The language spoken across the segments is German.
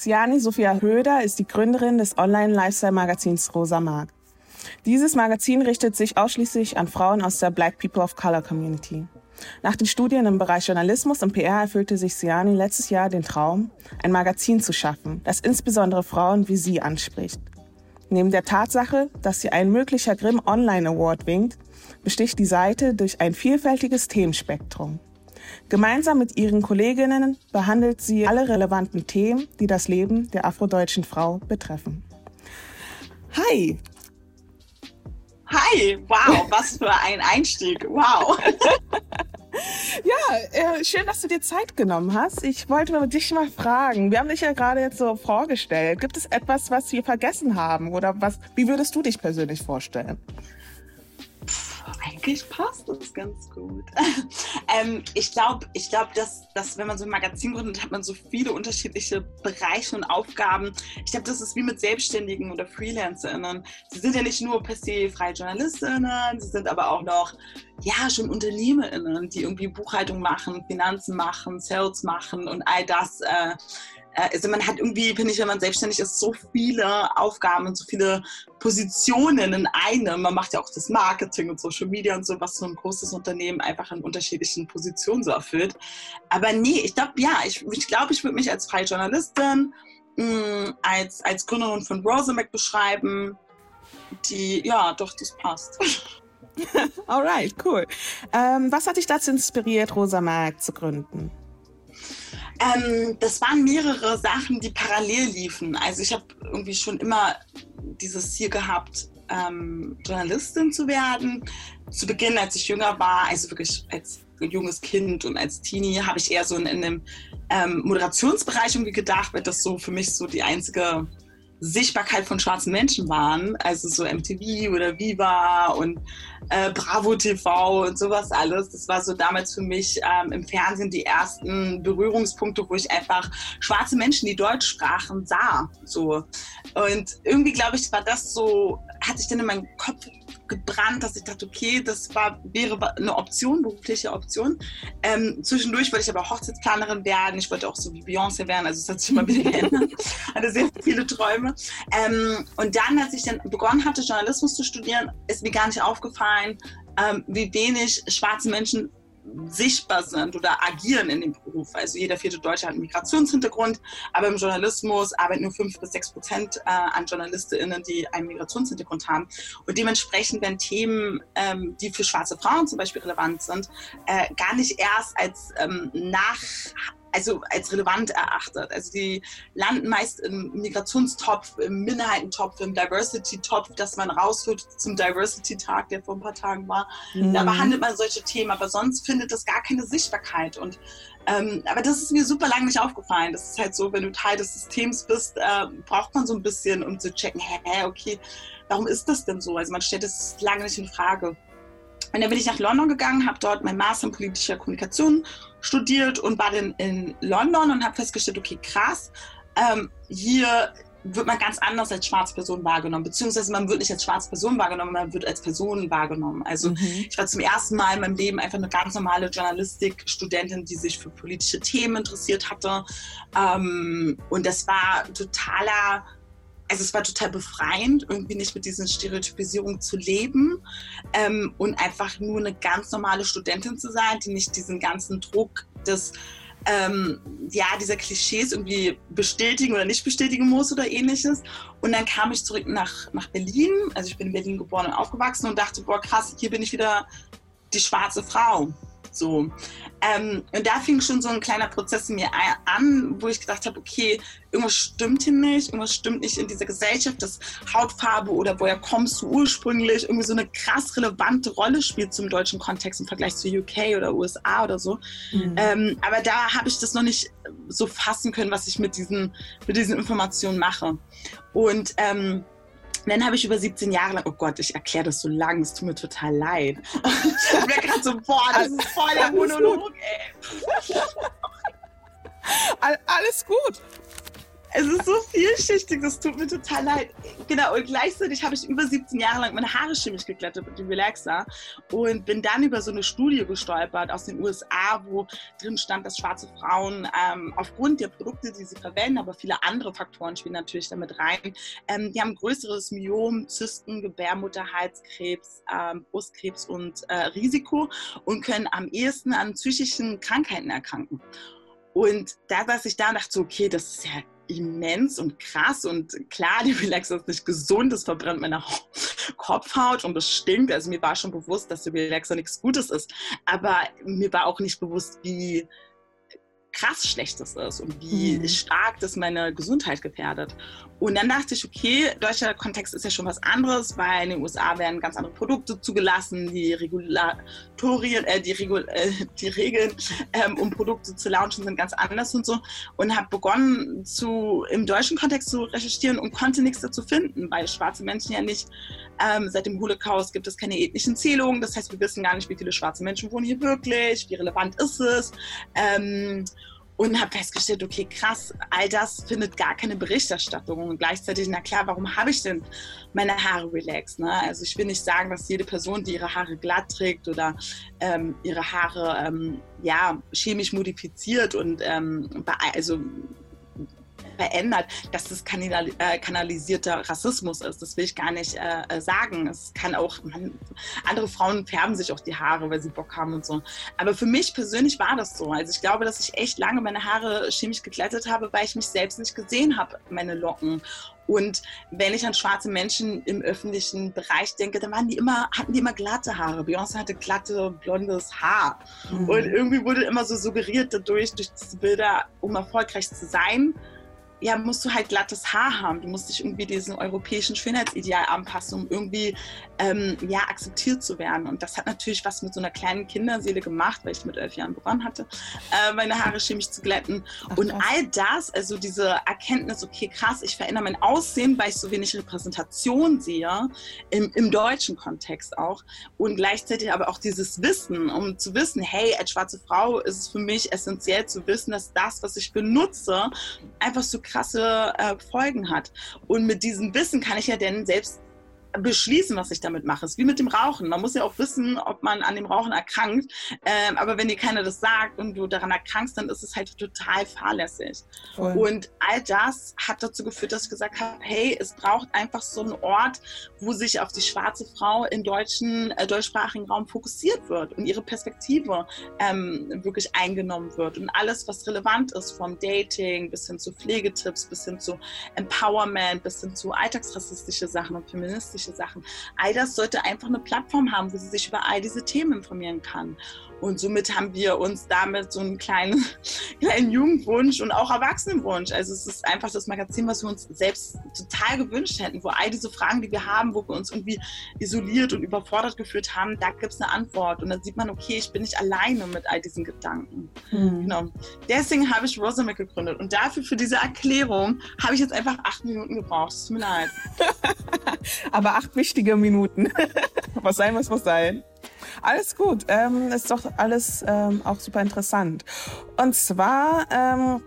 Siani Sophia Höder ist die Gründerin des Online-Lifestyle-Magazins Rosa Mark. Dieses Magazin richtet sich ausschließlich an Frauen aus der Black People of Color Community. Nach den Studien im Bereich Journalismus und PR erfüllte sich Siani letztes Jahr den Traum, ein Magazin zu schaffen, das insbesondere Frauen wie sie anspricht. Neben der Tatsache, dass sie ein möglicher Grimm Online Award winkt, besticht die Seite durch ein vielfältiges Themenspektrum. Gemeinsam mit ihren Kolleginnen behandelt sie alle relevanten Themen, die das Leben der afrodeutschen Frau betreffen. Hi! Hi! Wow, was für ein Einstieg! Wow! Ja, äh, schön, dass du dir Zeit genommen hast. Ich wollte dich mal fragen. Wir haben dich ja gerade jetzt so vorgestellt. Gibt es etwas, was wir vergessen haben? Oder was, wie würdest du dich persönlich vorstellen? Eigentlich passt das ganz gut. ähm, ich glaube, ich glaub, dass, dass wenn man so ein Magazin gründet, hat man so viele unterschiedliche Bereiche und Aufgaben. Ich glaube, das ist wie mit Selbstständigen oder FreelancerInnen. Sie sind ja nicht nur per se freie JournalistInnen, sie sind aber auch noch ja, schon UnternehmerInnen, die irgendwie Buchhaltung machen, Finanzen machen, Sales machen und all das äh, also man hat irgendwie, finde ich, wenn man selbstständig ist, so viele Aufgaben und so viele Positionen in einem. Man macht ja auch das Marketing und Social Media und so, was so ein großes Unternehmen einfach in unterschiedlichen Positionen so erfüllt. Aber nee, ich glaube, ja, ich glaube, ich, glaub, ich würde mich als freie Journalistin, mh, mm, als, als Gründerin von Rosamac beschreiben, die, ja, doch, das passt. Alright, cool. Ähm, was hat dich dazu inspiriert, Rosamac zu gründen? Ähm, das waren mehrere Sachen, die parallel liefen. Also ich habe irgendwie schon immer dieses Ziel gehabt, ähm, Journalistin zu werden. Zu Beginn, als ich jünger war, also wirklich als junges Kind und als Teenie, habe ich eher so in, in dem ähm, Moderationsbereich irgendwie gedacht, weil das so für mich so die einzige Sichtbarkeit von schwarzen Menschen waren, also so MTV oder Viva und äh, Bravo TV und sowas alles. Das war so damals für mich ähm, im Fernsehen die ersten Berührungspunkte, wo ich einfach schwarze Menschen, die Deutsch sprachen, sah. So. Und irgendwie, glaube ich, war das so, hat sich dann in meinem Kopf gebrannt, dass ich dachte, okay, das war, wäre eine Option, berufliche Option. Ähm, zwischendurch wollte ich aber Hochzeitsplanerin werden. Ich wollte auch so wie Beyoncé werden. Also es hat sich immer wieder geändert. Hatte sehr viele Träume. Ähm, und dann, als ich dann begonnen hatte, Journalismus zu studieren, ist mir gar nicht aufgefallen, ähm, wie wenig schwarze Menschen sichtbar sind oder agieren in dem Beruf. Also jeder vierte Deutsche hat einen Migrationshintergrund, aber im Journalismus arbeiten nur fünf bis sechs Prozent äh, an JournalistInnen, die einen Migrationshintergrund haben. Und dementsprechend werden Themen, ähm, die für schwarze Frauen zum Beispiel relevant sind, äh, gar nicht erst als ähm, nach also als relevant erachtet. Also die landen meist im Migrationstopf, im Minderheitentopf, im Diversity-Topf, dass man rausholt zum Diversity-Tag, der vor ein paar Tagen war. Mhm. Da behandelt man solche Themen, aber sonst findet das gar keine Sichtbarkeit. Und ähm, aber das ist mir super lange nicht aufgefallen. Das ist halt so, wenn du Teil des Systems bist, äh, braucht man so ein bisschen, um zu checken, hä, okay, warum ist das denn so? Also man stellt das lange nicht in Frage. Und dann bin ich nach London gegangen, habe dort mein Master in politischer Kommunikation studiert und war dann in London und habe festgestellt, okay, krass, ähm, hier wird man ganz anders als schwarze Person wahrgenommen, beziehungsweise man wird nicht als schwarze Person wahrgenommen, man wird als Person wahrgenommen. Also mhm. ich war zum ersten Mal in meinem Leben einfach eine ganz normale Journalistik-Studentin, die sich für politische Themen interessiert hatte. Ähm, und das war totaler also es war total befreiend, irgendwie nicht mit diesen Stereotypisierungen zu leben ähm, und einfach nur eine ganz normale Studentin zu sein, die nicht diesen ganzen Druck des ähm, ja, dieser Klischees irgendwie bestätigen oder nicht bestätigen muss oder ähnliches. Und dann kam ich zurück nach, nach Berlin. Also ich bin in Berlin geboren und aufgewachsen und dachte, boah, krass, hier bin ich wieder die schwarze Frau. So. Ähm, und da fing schon so ein kleiner Prozess in mir an, wo ich gedacht habe, okay, irgendwas stimmt hier nicht, irgendwas stimmt nicht in dieser Gesellschaft, dass Hautfarbe oder woher kommst du ursprünglich irgendwie so eine krass relevante Rolle spielt zum deutschen Kontext im Vergleich zu UK oder USA oder so. Mhm. Ähm, aber da habe ich das noch nicht so fassen können, was ich mit diesen, mit diesen Informationen mache. Und ähm, dann habe ich über 17 Jahre lang, oh Gott, ich erkläre das so lang, es tut mir total leid. ich wäre gerade so, boah, das ist voll der Monolog, ey. Alles gut. Es ist so vielschichtig, das tut mir total leid. Genau, und gleichzeitig habe ich über 17 Jahre lang meine Haare chemisch geglättet mit dem Relaxer und bin dann über so eine Studie gestolpert aus den USA, wo drin stand, dass schwarze Frauen ähm, aufgrund der Produkte, die sie verwenden, aber viele andere Faktoren spielen natürlich damit rein, ähm, die haben größeres Myom, Zysten, Gebärmutterhalskrebs, ähm, Brustkrebs und äh, Risiko und können am ehesten an psychischen Krankheiten erkranken. Und da saß ich da und dachte so, okay, das ist ja immens und krass und klar, die Relaxer ist nicht gesund, das verbrennt meine Kopfhaut und das stinkt. Also mir war schon bewusst, dass der Relaxer nichts Gutes ist, aber mir war auch nicht bewusst, wie krass schlecht das ist und wie mhm. stark das meine Gesundheit gefährdet. Und dann dachte ich, okay, deutscher Kontext ist ja schon was anderes, weil in den USA werden ganz andere Produkte zugelassen, die Regulatorien, äh, die, Regul äh, die Regeln, ähm, um Produkte zu launchen, sind ganz anders und so. Und habe begonnen, zu, im deutschen Kontext zu recherchieren und konnte nichts dazu finden, weil schwarze Menschen ja nicht, ähm, seit dem Holocaust gibt es keine ethnischen Zählungen. Das heißt, wir wissen gar nicht, wie viele schwarze Menschen wohnen hier wirklich, wie relevant ist es. Ähm, und habe festgestellt, okay, krass, all das findet gar keine Berichterstattung. Und gleichzeitig, na klar, warum habe ich denn meine Haare relaxed? Ne? Also ich will nicht sagen, dass jede Person, die ihre Haare glatt trägt oder ähm, ihre Haare ähm, ja, chemisch modifiziert und ähm, also verändert, dass das äh, kanalisierter Rassismus ist. Das will ich gar nicht äh, äh, sagen. Es kann auch, man, andere Frauen färben sich auch die Haare, weil sie Bock haben und so. Aber für mich persönlich war das so. Also ich glaube, dass ich echt lange meine Haare chemisch geglättet habe, weil ich mich selbst nicht gesehen habe, meine Locken. Und wenn ich an schwarze Menschen im öffentlichen Bereich denke, dann waren die immer, hatten die immer glatte Haare. Beyoncé hatte glatte, blondes Haar. Mhm. Und irgendwie wurde immer so suggeriert dadurch, durch diese Bilder, um erfolgreich zu sein, ja, musst du halt glattes Haar haben. Du musst dich irgendwie diesem europäischen Schönheitsideal anpassen, um irgendwie ähm, ja, akzeptiert zu werden. Und das hat natürlich was mit so einer kleinen Kinderseele gemacht, weil ich mit elf Jahren begonnen hatte, äh, meine Haare chemisch zu glätten. Ach, und all das, also diese Erkenntnis, okay, krass, ich verändere mein Aussehen, weil ich so wenig Repräsentation sehe, im, im deutschen Kontext auch. Und gleichzeitig aber auch dieses Wissen, um zu wissen, hey, als schwarze Frau ist es für mich essentiell zu wissen, dass das, was ich benutze, einfach so krasse äh, Folgen hat. Und mit diesem Wissen kann ich ja dann selbst beschließen, was ich damit mache. Es ist wie mit dem Rauchen. Man muss ja auch wissen, ob man an dem Rauchen erkrankt. Ähm, aber wenn dir keiner das sagt und du daran erkrankst, dann ist es halt total fahrlässig. Voll. Und all das hat dazu geführt, dass ich gesagt habe, hey, es braucht einfach so einen Ort, wo sich auf die schwarze Frau im deutschen, äh, deutschsprachigen Raum fokussiert wird und ihre Perspektive ähm, wirklich eingenommen wird. Und alles, was relevant ist, vom Dating bis hin zu Pflegetipps, bis hin zu Empowerment, bis hin zu alltagsrassistische Sachen und feministische wissenschaftliche Sachen. All das sollte einfach eine Plattform haben, wo sie sich über all diese Themen informieren kann. Und somit haben wir uns damit so einen kleinen, kleinen Jugendwunsch und auch Erwachsenenwunsch. Also es ist einfach das Magazin, was wir uns selbst total gewünscht hätten, wo all diese Fragen, die wir haben, wo wir uns irgendwie isoliert und überfordert gefühlt haben, da gibt es eine Antwort. Und dann sieht man, okay, ich bin nicht alleine mit all diesen Gedanken. Mhm. Genau. Deswegen habe ich Rosamic gegründet. Und dafür, für diese Erklärung, habe ich jetzt einfach acht Minuten gebraucht. Es tut mir leid. Aber acht wichtige Minuten. was sein muss, muss sein. Alles gut. Ähm, ist doch alles ähm, auch super interessant. Und zwar ähm,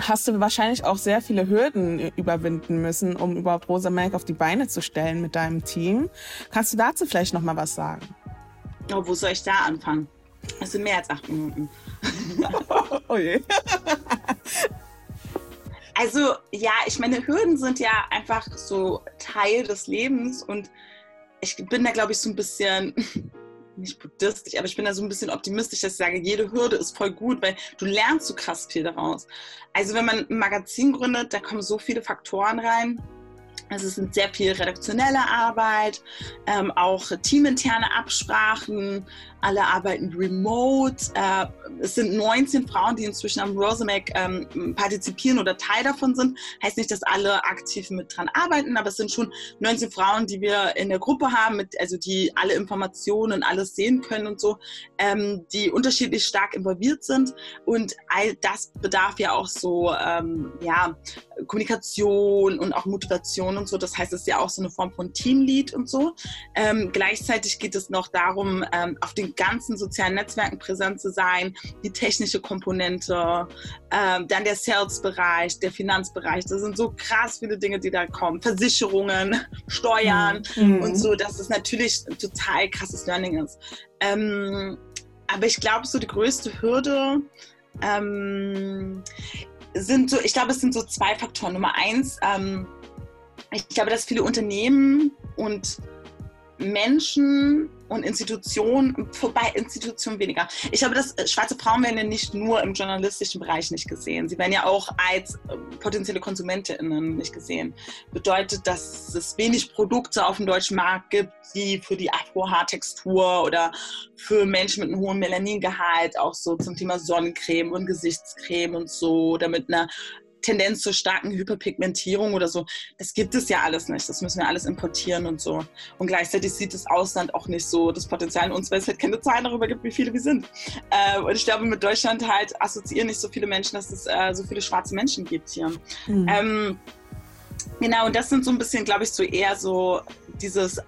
hast du wahrscheinlich auch sehr viele Hürden überwinden müssen, um überhaupt Rosa Melk auf die Beine zu stellen mit deinem Team. Kannst du dazu vielleicht noch mal was sagen? Oh, wo soll ich da anfangen? Es sind mehr als acht Minuten. oh je. Also ja, ich meine, Hürden sind ja einfach so Teil des Lebens und ich bin da, glaube ich, so ein bisschen nicht buddhistisch, aber ich bin da so ein bisschen optimistisch, dass ich sage, jede Hürde ist voll gut, weil du lernst so krass viel daraus. Also wenn man ein Magazin gründet, da kommen so viele Faktoren rein. Also es sind sehr viel redaktionelle Arbeit, ähm, auch teaminterne Absprachen, alle arbeiten remote. Äh, es sind 19 Frauen, die inzwischen am Rosamac ähm, partizipieren oder Teil davon sind. Heißt nicht, dass alle aktiv mit dran arbeiten, aber es sind schon 19 Frauen, die wir in der Gruppe haben, also die alle Informationen, alles sehen können und so, ähm, die unterschiedlich stark involviert sind. Und all das bedarf ja auch so, ähm, ja, Kommunikation und auch Motivation und so. Das heißt, es ist ja auch so eine Form von Teamlead und so. Gleichzeitig geht es noch darum, auf den ganzen sozialen Netzwerken präsent zu sein, die technische Komponente, ähm, dann der Sales-Bereich, der Finanzbereich. Das sind so krass viele Dinge, die da kommen. Versicherungen, Steuern mhm. und so, dass es natürlich ein total krasses Learning ist. Ähm, aber ich glaube, so die größte Hürde ähm, sind so, ich glaube, es sind so zwei Faktoren. Nummer eins, ähm, ich glaube, dass viele Unternehmen und Menschen und Institutionen, vorbei Institutionen weniger. Ich glaube, dass äh, schwarze Frauen werden ja nicht nur im journalistischen Bereich nicht gesehen. Sie werden ja auch als äh, potenzielle KonsumentInnen nicht gesehen. Bedeutet, dass es wenig Produkte auf dem deutschen Markt gibt, die für die Afro-Haartextur oder für Menschen mit einem hohen Melaningehalt auch so zum Thema Sonnencreme und Gesichtscreme und so oder mit einer Tendenz zur starken Hyperpigmentierung oder so. Das gibt es ja alles nicht. Das müssen wir alles importieren und so. Und gleichzeitig sieht das Ausland auch nicht so das Potenzial in uns, weil es halt keine Zahlen darüber gibt, wie viele wir sind. Äh, und ich glaube, mit Deutschland halt assoziieren nicht so viele Menschen, dass es äh, so viele schwarze Menschen gibt hier. Mhm. Ähm, genau, und das sind so ein bisschen, glaube ich, so eher so dieses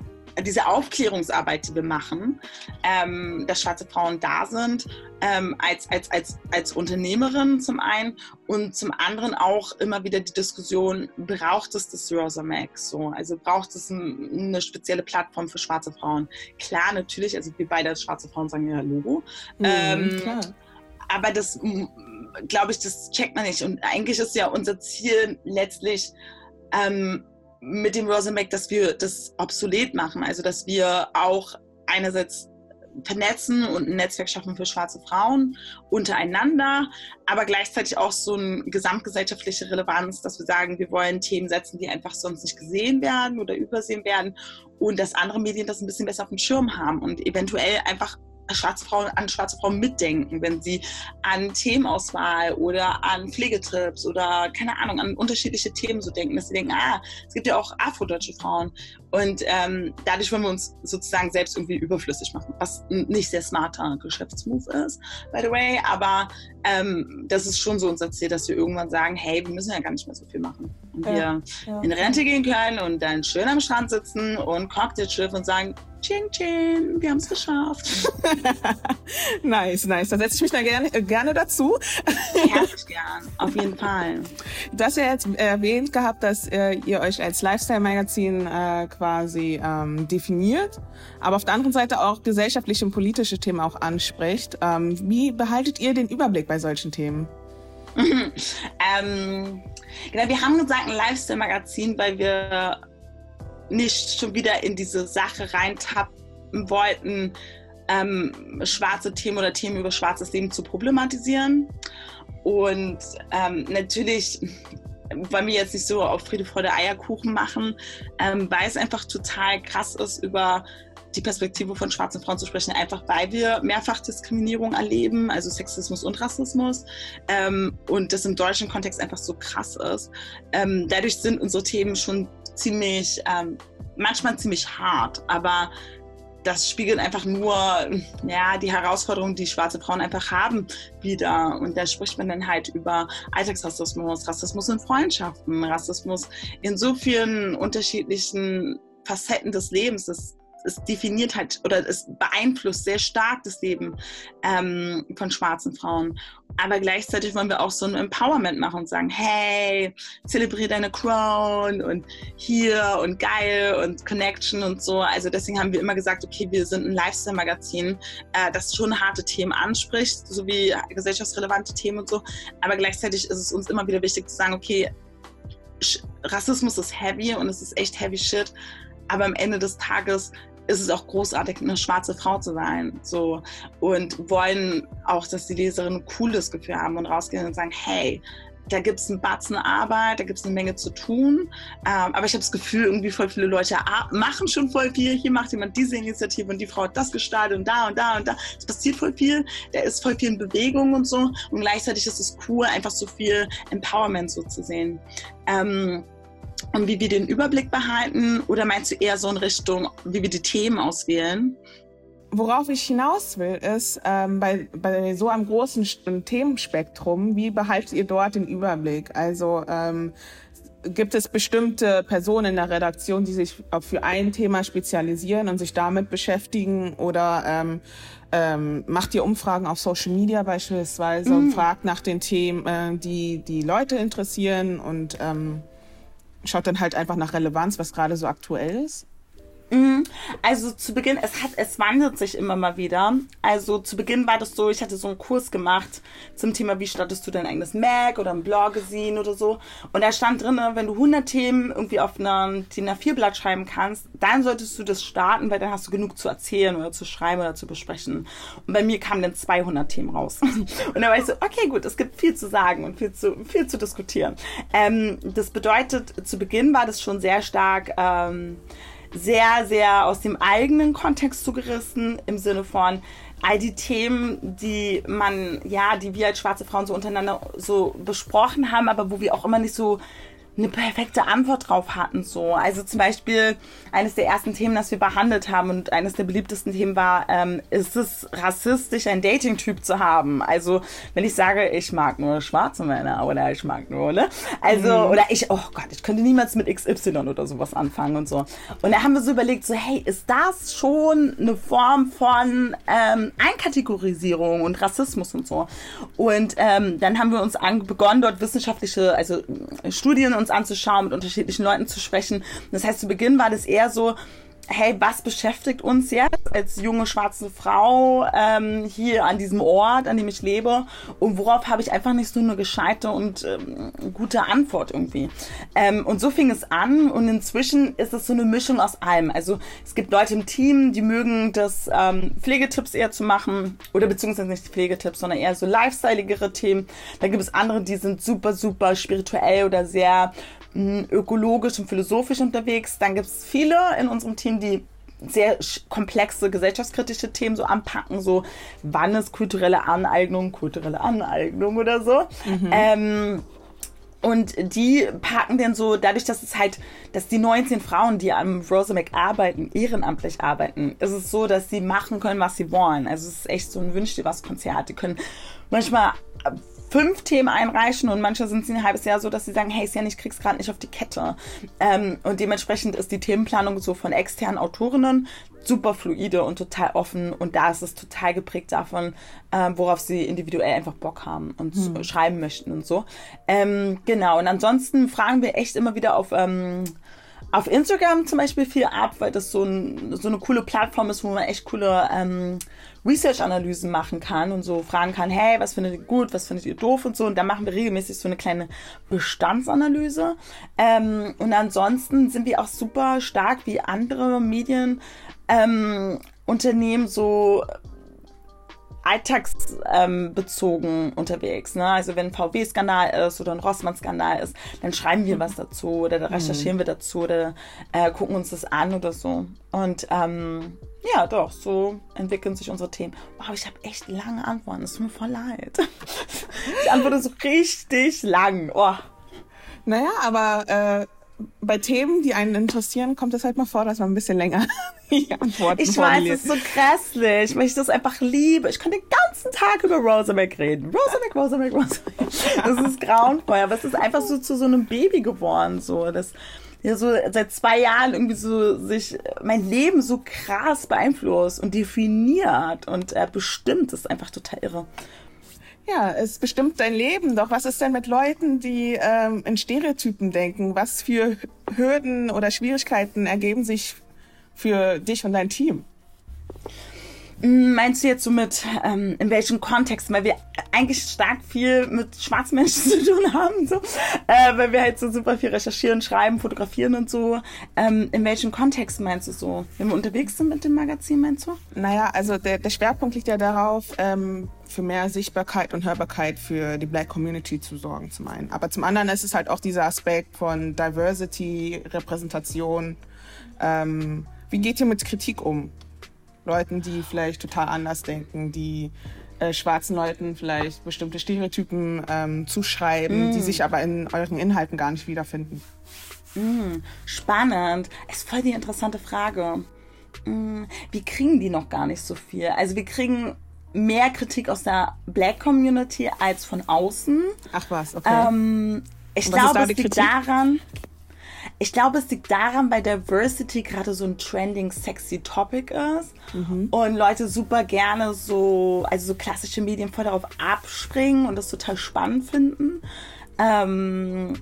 diese Aufklärungsarbeit, die wir machen, ähm, dass schwarze Frauen da sind, ähm, als, als, als, als Unternehmerin zum einen und zum anderen auch immer wieder die Diskussion, braucht es das Rosa Max so? Also braucht es ein, eine spezielle Plattform für schwarze Frauen? Klar, natürlich, also wir beide als schwarze Frauen sagen ja Logo. Mhm, ähm, aber das, glaube ich, das checkt man nicht. Und eigentlich ist ja unser Ziel letztlich, ähm, mit dem Rosenbeck, dass wir das obsolet machen. Also dass wir auch einerseits vernetzen und ein Netzwerk schaffen für schwarze Frauen untereinander, aber gleichzeitig auch so eine gesamtgesellschaftliche Relevanz, dass wir sagen, wir wollen Themen setzen, die einfach sonst nicht gesehen werden oder übersehen werden und dass andere Medien das ein bisschen besser auf dem Schirm haben und eventuell einfach schwarze Frauen, an schwarze Frauen mitdenken, wenn sie an Themenauswahl oder an Pflegetrips oder keine Ahnung, an unterschiedliche Themen so denken, dass sie denken, ah, es gibt ja auch afrodeutsche Frauen. Und ähm, dadurch wollen wir uns sozusagen selbst irgendwie überflüssig machen, was nicht sehr smarter Geschäftsmove ist, by the way. Aber ähm, das ist schon so unser Ziel, dass wir irgendwann sagen, hey, wir müssen ja gar nicht mehr so viel machen. Und ja, wir ja. in Rente gehen können und dann schön am Strand sitzen und Cocktailschiff und sagen, Ching, ching, wir haben es geschafft. nice, nice. Da setze ich mich dann gerne, äh, gerne dazu. Herzlich gern, auf jeden Fall. Du hast ja jetzt erwähnt gehabt, dass äh, ihr euch als Lifestyle-Magazin äh, quasi ähm, definiert, aber auf der anderen Seite auch gesellschaftliche und politische Themen auch anspricht. Ähm, wie behaltet ihr den Überblick bei solchen Themen? ähm, genau, wir haben gesagt, ein Lifestyle-Magazin, weil wir nicht schon wieder in diese Sache reintappen wollten, ähm, schwarze Themen oder Themen über schwarzes Leben zu problematisieren. Und ähm, natürlich wollen wir jetzt nicht so auf Friede, Freude, Eierkuchen machen, ähm, weil es einfach total krass ist, über die Perspektive von schwarzen Frauen zu sprechen, einfach weil wir Mehrfachdiskriminierung erleben, also Sexismus und Rassismus ähm, und das im deutschen Kontext einfach so krass ist. Ähm, dadurch sind unsere Themen schon ziemlich, ähm, manchmal ziemlich hart, aber das spiegelt einfach nur ja, die Herausforderungen, die schwarze Frauen einfach haben, wieder. Und da spricht man dann halt über Alltagsrassismus, Rassismus in Freundschaften, Rassismus in so vielen unterschiedlichen Facetten des Lebens. Das es definiert halt oder es beeinflusst sehr stark das Leben ähm, von schwarzen Frauen. Aber gleichzeitig wollen wir auch so ein Empowerment machen und sagen, hey, zelebriere deine Crown und hier und geil und Connection und so. Also deswegen haben wir immer gesagt, okay, wir sind ein Lifestyle-Magazin, äh, das schon harte Themen anspricht, sowie gesellschaftsrelevante Themen und so. Aber gleichzeitig ist es uns immer wieder wichtig zu sagen, okay, Rassismus ist heavy und es ist echt heavy shit. Aber am Ende des Tages ist es auch großartig, eine schwarze Frau zu sein. So. Und wollen auch, dass die Leserinnen ein cooles Gefühl haben und rausgehen und sagen, hey, da gibt es einen Batzen Arbeit, da gibt es eine Menge zu tun. Ähm, aber ich habe das Gefühl, irgendwie voll viele Leute machen schon voll viel. Hier macht jemand diese Initiative und die Frau hat das gestaltet und da und da und da. Es passiert voll viel. Da ist voll viel in Bewegung und so. Und gleichzeitig ist es cool, einfach so viel Empowerment so zu sehen. Ähm, und wie wir den Überblick behalten? Oder meinst du eher so in Richtung, wie wir die Themen auswählen? worauf ich hinaus will, ist, ähm, bei, bei so einem großen Themenspektrum, wie behaltet ihr dort den Überblick? Also ähm, gibt es bestimmte Personen in der Redaktion, die sich für ein Thema spezialisieren und sich damit beschäftigen oder ähm, ähm, macht ihr Umfragen auf Social Media beispielsweise mm. und fragt nach den Themen, äh, die die Leute interessieren und ähm, schaut dann halt einfach nach Relevanz, was gerade so aktuell ist? Mhm. Also zu Beginn, es hat, es wandelt sich immer mal wieder. Also zu Beginn war das so, ich hatte so einen Kurs gemacht zum Thema, wie startest du dein eigenes Mac oder ein Blog gesehen oder so. Und da stand drin, wenn du 100 Themen irgendwie auf einem DIN A4-Blatt schreiben kannst, dann solltest du das starten, weil dann hast du genug zu erzählen oder zu schreiben oder zu besprechen. Und bei mir kamen dann 200 Themen raus. Und da war ich so, okay, gut, es gibt viel zu sagen und viel zu, viel zu diskutieren. Ähm, das bedeutet, zu Beginn war das schon sehr stark, ähm, sehr, sehr aus dem eigenen Kontext zugerissen, im Sinne von all die Themen, die man, ja, die wir als schwarze Frauen so untereinander so besprochen haben, aber wo wir auch immer nicht so eine perfekte Antwort drauf hatten. So. Also zum Beispiel eines der ersten Themen, das wir behandelt haben und eines der beliebtesten Themen war, ähm, ist es rassistisch, ein Dating-Typ zu haben? Also wenn ich sage, ich mag nur schwarze Männer oder ich mag nur, ne? Also, mhm. oder ich, oh Gott, ich könnte niemals mit XY oder sowas anfangen und so. Und da haben wir so überlegt, so, hey, ist das schon eine Form von ähm, Einkategorisierung und Rassismus und so? Und ähm, dann haben wir uns begonnen, dort wissenschaftliche, also Studien uns anzuschauen, mit unterschiedlichen Leuten zu sprechen. Das heißt, zu Beginn war das eher so, hey, was beschäftigt uns jetzt als junge schwarze Frau ähm, hier an diesem Ort, an dem ich lebe und worauf habe ich einfach nicht so eine gescheite und ähm, gute Antwort irgendwie. Ähm, und so fing es an und inzwischen ist es so eine Mischung aus allem. Also es gibt Leute im Team, die mögen das ähm, Pflegetipps eher zu machen oder beziehungsweise nicht Pflegetipps, sondern eher so lifestyleigere Themen. Dann gibt es andere, die sind super, super spirituell oder sehr ökologisch und philosophisch unterwegs. Dann gibt es viele in unserem Team, die sehr komplexe gesellschaftskritische Themen so anpacken, so wann ist kulturelle Aneignung, kulturelle Aneignung oder so. Mhm. Ähm, und die packen dann so, dadurch, dass es halt, dass die 19 Frauen, die am Rosamac arbeiten, ehrenamtlich arbeiten, ist es so, dass sie machen können, was sie wollen. Also es ist echt so ein Wünsch dir was Konzert. Die können manchmal fünf Themen einreichen und manche sind sie ein halbes Jahr so, dass sie sagen, hey, Sian, ich krieg's gerade nicht auf die Kette. Ähm, und dementsprechend ist die Themenplanung so von externen Autorinnen super fluide und total offen und da ist es total geprägt davon, ähm, worauf sie individuell einfach Bock haben und hm. schreiben möchten und so. Ähm, genau, und ansonsten fragen wir echt immer wieder auf ähm, auf Instagram zum Beispiel viel ab, weil das so, ein, so eine coole Plattform ist, wo man echt coole ähm, Research-Analysen machen kann und so fragen kann, hey, was findet ihr gut, was findet ihr doof und so. Und da machen wir regelmäßig so eine kleine Bestandsanalyse. Ähm, und ansonsten sind wir auch super stark wie andere Medienunternehmen ähm, so alltagsbezogen ähm, unterwegs. Ne? Also wenn ein VW-Skandal ist oder ein Rossmann-Skandal ist, dann schreiben wir was dazu oder da recherchieren mhm. wir dazu oder äh, gucken uns das an oder so. Und ähm, ja, doch, so entwickeln sich unsere Themen. Wow, ich habe echt lange Antworten. Es tut mir voll leid. Die Antwort ist so richtig lang. Oh. Naja, aber äh, bei Themen, die einen interessieren, kommt es halt mal vor, dass man ein bisschen länger die Antworten Ich weiß, es ist so grässlich, weil ich das einfach liebe. Ich kann den ganzen Tag über Rosamac reden. Rosamac, Rosamac, Rosamac. Das ist grauenvoll, aber es ist einfach so zu so einem Baby geworden, so. Das, ja so seit zwei Jahren irgendwie so sich mein Leben so krass beeinflusst und definiert und äh, bestimmt. Das ist einfach total irre. Ja, es bestimmt dein Leben. Doch was ist denn mit Leuten, die ähm, in Stereotypen denken? Was für Hürden oder Schwierigkeiten ergeben sich für dich und dein Team? Meinst du jetzt so mit, ähm, in welchem Kontext? Weil wir eigentlich stark viel mit schwarzen Menschen zu tun haben, so. Äh, weil wir halt so super viel recherchieren, schreiben, fotografieren und so. Ähm, in welchem Kontext meinst du so? Wenn wir unterwegs sind mit dem Magazin, meinst du? Naja, also der, der Schwerpunkt liegt ja darauf, ähm, für mehr Sichtbarkeit und Hörbarkeit für die Black Community zu sorgen, zum einen. Aber zum anderen ist es halt auch dieser Aspekt von Diversity, Repräsentation. Ähm, wie geht ihr mit Kritik um? Leuten, die vielleicht total anders denken, die äh, schwarzen Leuten vielleicht bestimmte Stereotypen ähm, zuschreiben, mm. die sich aber in euren Inhalten gar nicht wiederfinden. Mm, spannend. Es ist voll die interessante Frage. mm, wir kriegen die noch gar nicht so viel. Also wir kriegen mehr Kritik aus der Black Community als von außen. Ach was, okay. Ähm, ich glaube, es liegt daran, ich glaube, es liegt daran, weil Diversity gerade so ein trending, sexy Topic ist mhm. und Leute super gerne so, also so klassische Medien voll darauf abspringen und das total spannend finden. Ähm,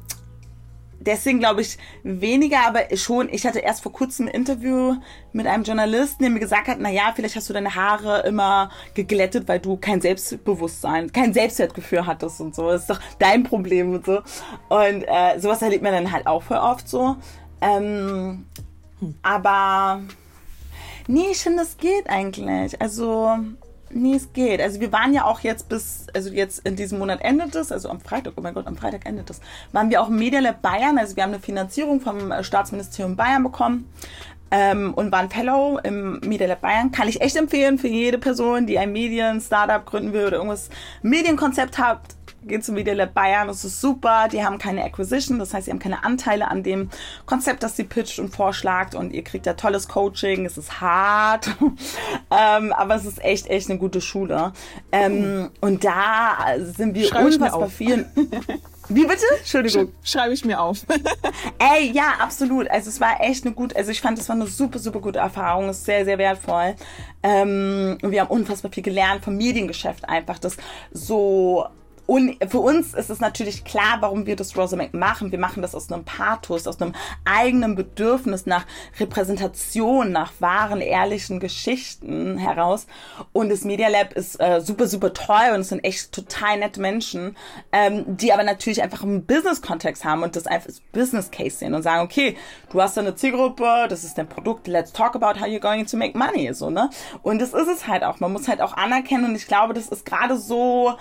deswegen glaube ich weniger, aber schon, ich hatte erst vor kurzem ein Interview mit einem Journalisten, der mir gesagt hat, na ja, vielleicht hast du deine Haare immer geglättet, weil du kein Selbstbewusstsein, kein Selbstwertgefühl hattest und so. Das ist doch dein Problem und so. Und äh, sowas erlebt man dann halt auch voll oft so. Ähm, hm. Aber nee, ich finde, das geht eigentlich. Also Nee, es geht. Also wir waren ja auch jetzt bis, also jetzt in diesem Monat endet es, also am Freitag, oh mein Gott, am Freitag endet es, waren wir auch im Media Lab Bayern, also wir haben eine Finanzierung vom äh, Staatsministerium Bayern bekommen ähm, und waren Fellow im Media Lab Bayern. Kann ich echt empfehlen für jede Person, die ein Medien-Startup gründen will oder irgendwas Medienkonzept hat geht zum Media Lab Bayern, das ist super. Die haben keine Acquisition, das heißt, sie haben keine Anteile an dem Konzept, das sie pitcht und vorschlagt und ihr kriegt da tolles Coaching. Es ist hart, ähm, aber es ist echt, echt eine gute Schule. Ähm, und da sind wir Schreib unfassbar viel. Wie bitte? Entschuldigung. Schreibe ich mir auf. Ey, ja, absolut. Also es war echt eine gute, also ich fand, es war eine super, super gute Erfahrung. Es ist sehr, sehr wertvoll. Ähm, wir haben unfassbar viel gelernt vom Mediengeschäft einfach, das so und für uns ist es natürlich klar, warum wir das Rosamac machen. Wir machen das aus einem Pathos, aus einem eigenen Bedürfnis nach Repräsentation, nach wahren, ehrlichen Geschichten heraus. Und das Media Lab ist äh, super, super toll und es sind echt total nette Menschen, ähm, die aber natürlich einfach einen Business-Kontext haben und das einfach als Business Case sehen und sagen, okay, du hast eine Zielgruppe, das ist dein Produkt, let's talk about how you're going to make money, so, ne? Und das ist es halt auch. Man muss halt auch anerkennen und ich glaube, das ist gerade so,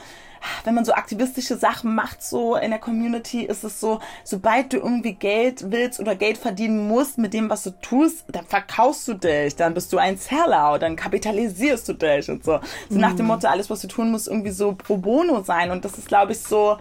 wenn man so aktivistische Sachen macht, so in der Community, ist es so, sobald du irgendwie Geld willst oder Geld verdienen musst mit dem, was du tust, dann verkaufst du dich, dann bist du ein Seller, dann kapitalisierst du dich und so. So mhm. nach dem mhm. Motto, alles, was du tun musst, irgendwie so pro bono sein. Und das ist, glaube ich, so,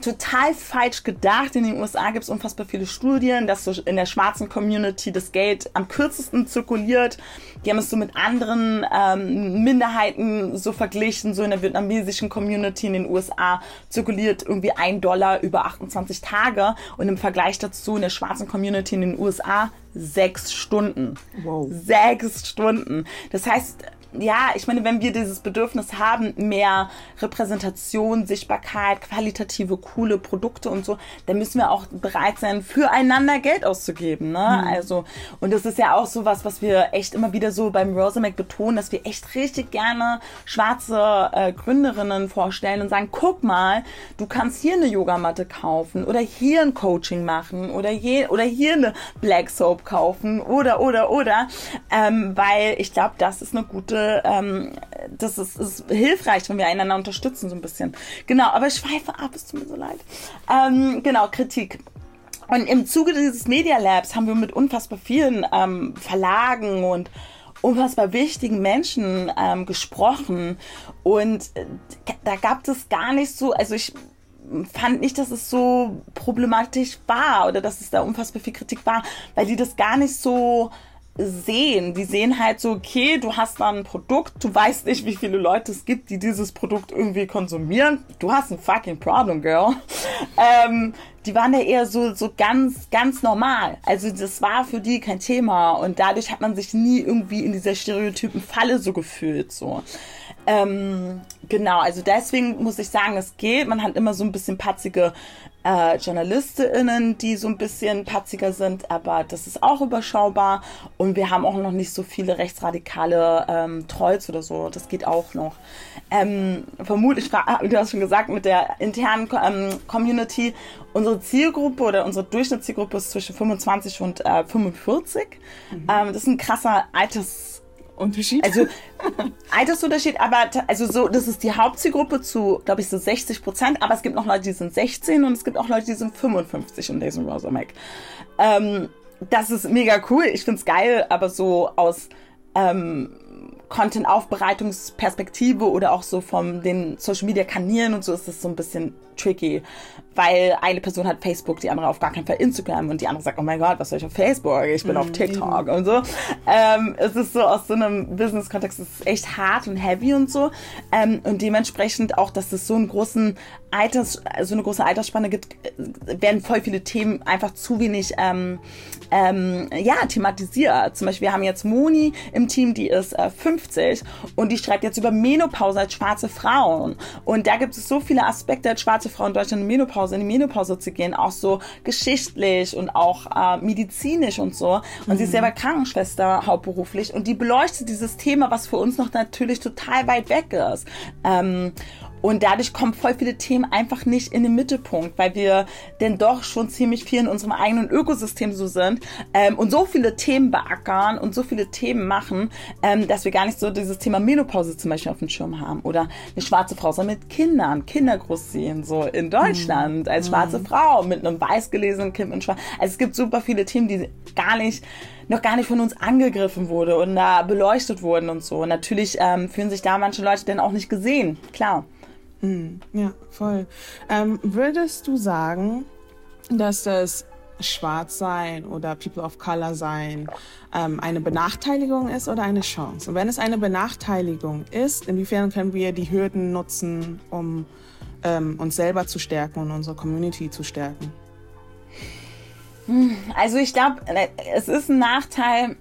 total falsch gedacht. In den USA gibt es unfassbar viele Studien, dass so in der schwarzen Community das Geld am kürzesten zirkuliert. Die haben es so mit anderen ähm, Minderheiten so verglichen. So in der vietnamesischen Community in den USA zirkuliert irgendwie ein Dollar über 28 Tage und im Vergleich dazu in der schwarzen Community in den USA sechs Stunden. Wow. Sechs Stunden. Das heißt, ja, ich meine, wenn wir dieses Bedürfnis haben, mehr Repräsentation, Sichtbarkeit, qualitative, coole Produkte und so, dann müssen wir auch bereit sein, füreinander Geld auszugeben. Ne? Mhm. Also, und das ist ja auch so was, was wir echt immer wieder so beim Rosamac betonen, dass wir echt richtig gerne schwarze äh, Gründerinnen vorstellen und sagen, guck mal, du kannst hier eine Yogamatte kaufen oder hier ein Coaching machen oder, je, oder hier eine Black Soap kaufen oder, oder, oder, ähm, weil ich glaube, das ist eine gute gute, ähm, das ist, ist hilfreich, wenn wir einander unterstützen so ein bisschen. Genau, aber ich schweife ab, es tut mir so leid. Ähm, genau, Kritik. Und im Zuge dieses Media Labs haben wir mit unfassbar vielen ähm, Verlagen und unfassbar wichtigen Menschen ähm, gesprochen. Und äh, da gab es gar nicht so, also ich fand nicht, dass es so problematisch war oder dass es da unfassbar viel Kritik war, weil die das gar nicht so sehen. Die sehen halt so, okay, du hast da ein Produkt, du weißt nicht, wie viele Leute es gibt, die dieses Produkt irgendwie konsumieren. Du hast ein fucking Problem, Girl. Ähm, die waren ja eher so, so ganz, ganz normal. Also das war für die kein Thema und dadurch hat man sich nie irgendwie in dieser stereotypen Falle so gefühlt, so. Ähm, genau, also deswegen muss ich sagen, es geht. Man hat immer so ein bisschen patzige äh, JournalistInnen, die so ein bisschen patziger sind, aber das ist auch überschaubar. Und wir haben auch noch nicht so viele rechtsradikale ähm, Trolls oder so. Das geht auch noch. Ähm, vermutlich, du hast schon gesagt, mit der internen ähm, Community, unsere Zielgruppe oder unsere Durchschnittszielgruppe ist zwischen 25 und äh, 45. Mhm. Ähm, das ist ein krasser Alters- Unterschied? Also Altersunterschied, aber also so, das ist die Hauptzielgruppe zu, glaube ich, so 60 Prozent, aber es gibt noch Leute, die sind 16 und es gibt auch Leute, die sind 55 in Browser Mac. Ähm, das ist mega cool, ich find's geil, aber so aus ähm, Content-Aufbereitungsperspektive oder auch so von den Social-Media-Kanälen und so ist es so ein bisschen tricky, weil eine Person hat Facebook, die andere auf gar keinen Fall Instagram und die andere sagt, oh mein Gott, was soll ich auf Facebook? Ich bin mm, auf TikTok und so. Ähm, es ist so aus so einem Business-Kontext, es ist echt hart und heavy und so. Ähm, und dementsprechend auch, dass es so einen großen Alters, so eine große Altersspanne gibt, werden voll viele Themen einfach zu wenig ähm, ähm, ja, thematisiert. Zum Beispiel, wir haben jetzt Moni im Team, die ist äh, 50 und die schreibt jetzt über Menopause als schwarze Frauen. Und da gibt es so viele Aspekte als schwarze Frau in Deutschland in Menopause, in die Menopause zu gehen, auch so geschichtlich und auch äh, medizinisch und so. Und mhm. sie ist mhm. selber Krankenschwester hauptberuflich und die beleuchtet dieses Thema, was für uns noch natürlich total weit weg ist. Ähm, und dadurch kommen voll viele Themen einfach nicht in den Mittelpunkt, weil wir denn doch schon ziemlich viel in unserem eigenen Ökosystem so sind ähm, und so viele Themen beackern und so viele Themen machen, ähm, dass wir gar nicht so dieses Thema Menopause zum Beispiel auf dem Schirm haben. Oder eine schwarze Frau soll mit Kindern, Kinder großziehen, so in Deutschland, mhm. als schwarze mhm. Frau mit einem weiß gelesenen Kind und schwarz. Also es gibt super viele Themen, die gar nicht noch gar nicht von uns angegriffen wurde und da beleuchtet wurden und so. Und natürlich ähm, fühlen sich da manche Leute dann auch nicht gesehen, klar. Mhm. Ja, voll. Ähm, würdest du sagen, dass das Schwarzsein oder People of Color sein ähm, eine Benachteiligung ist oder eine Chance? Und wenn es eine Benachteiligung ist, inwiefern können wir die Hürden nutzen, um ähm, uns selber zu stärken und unsere Community zu stärken? Also ich glaube, es ist ein Nachteil,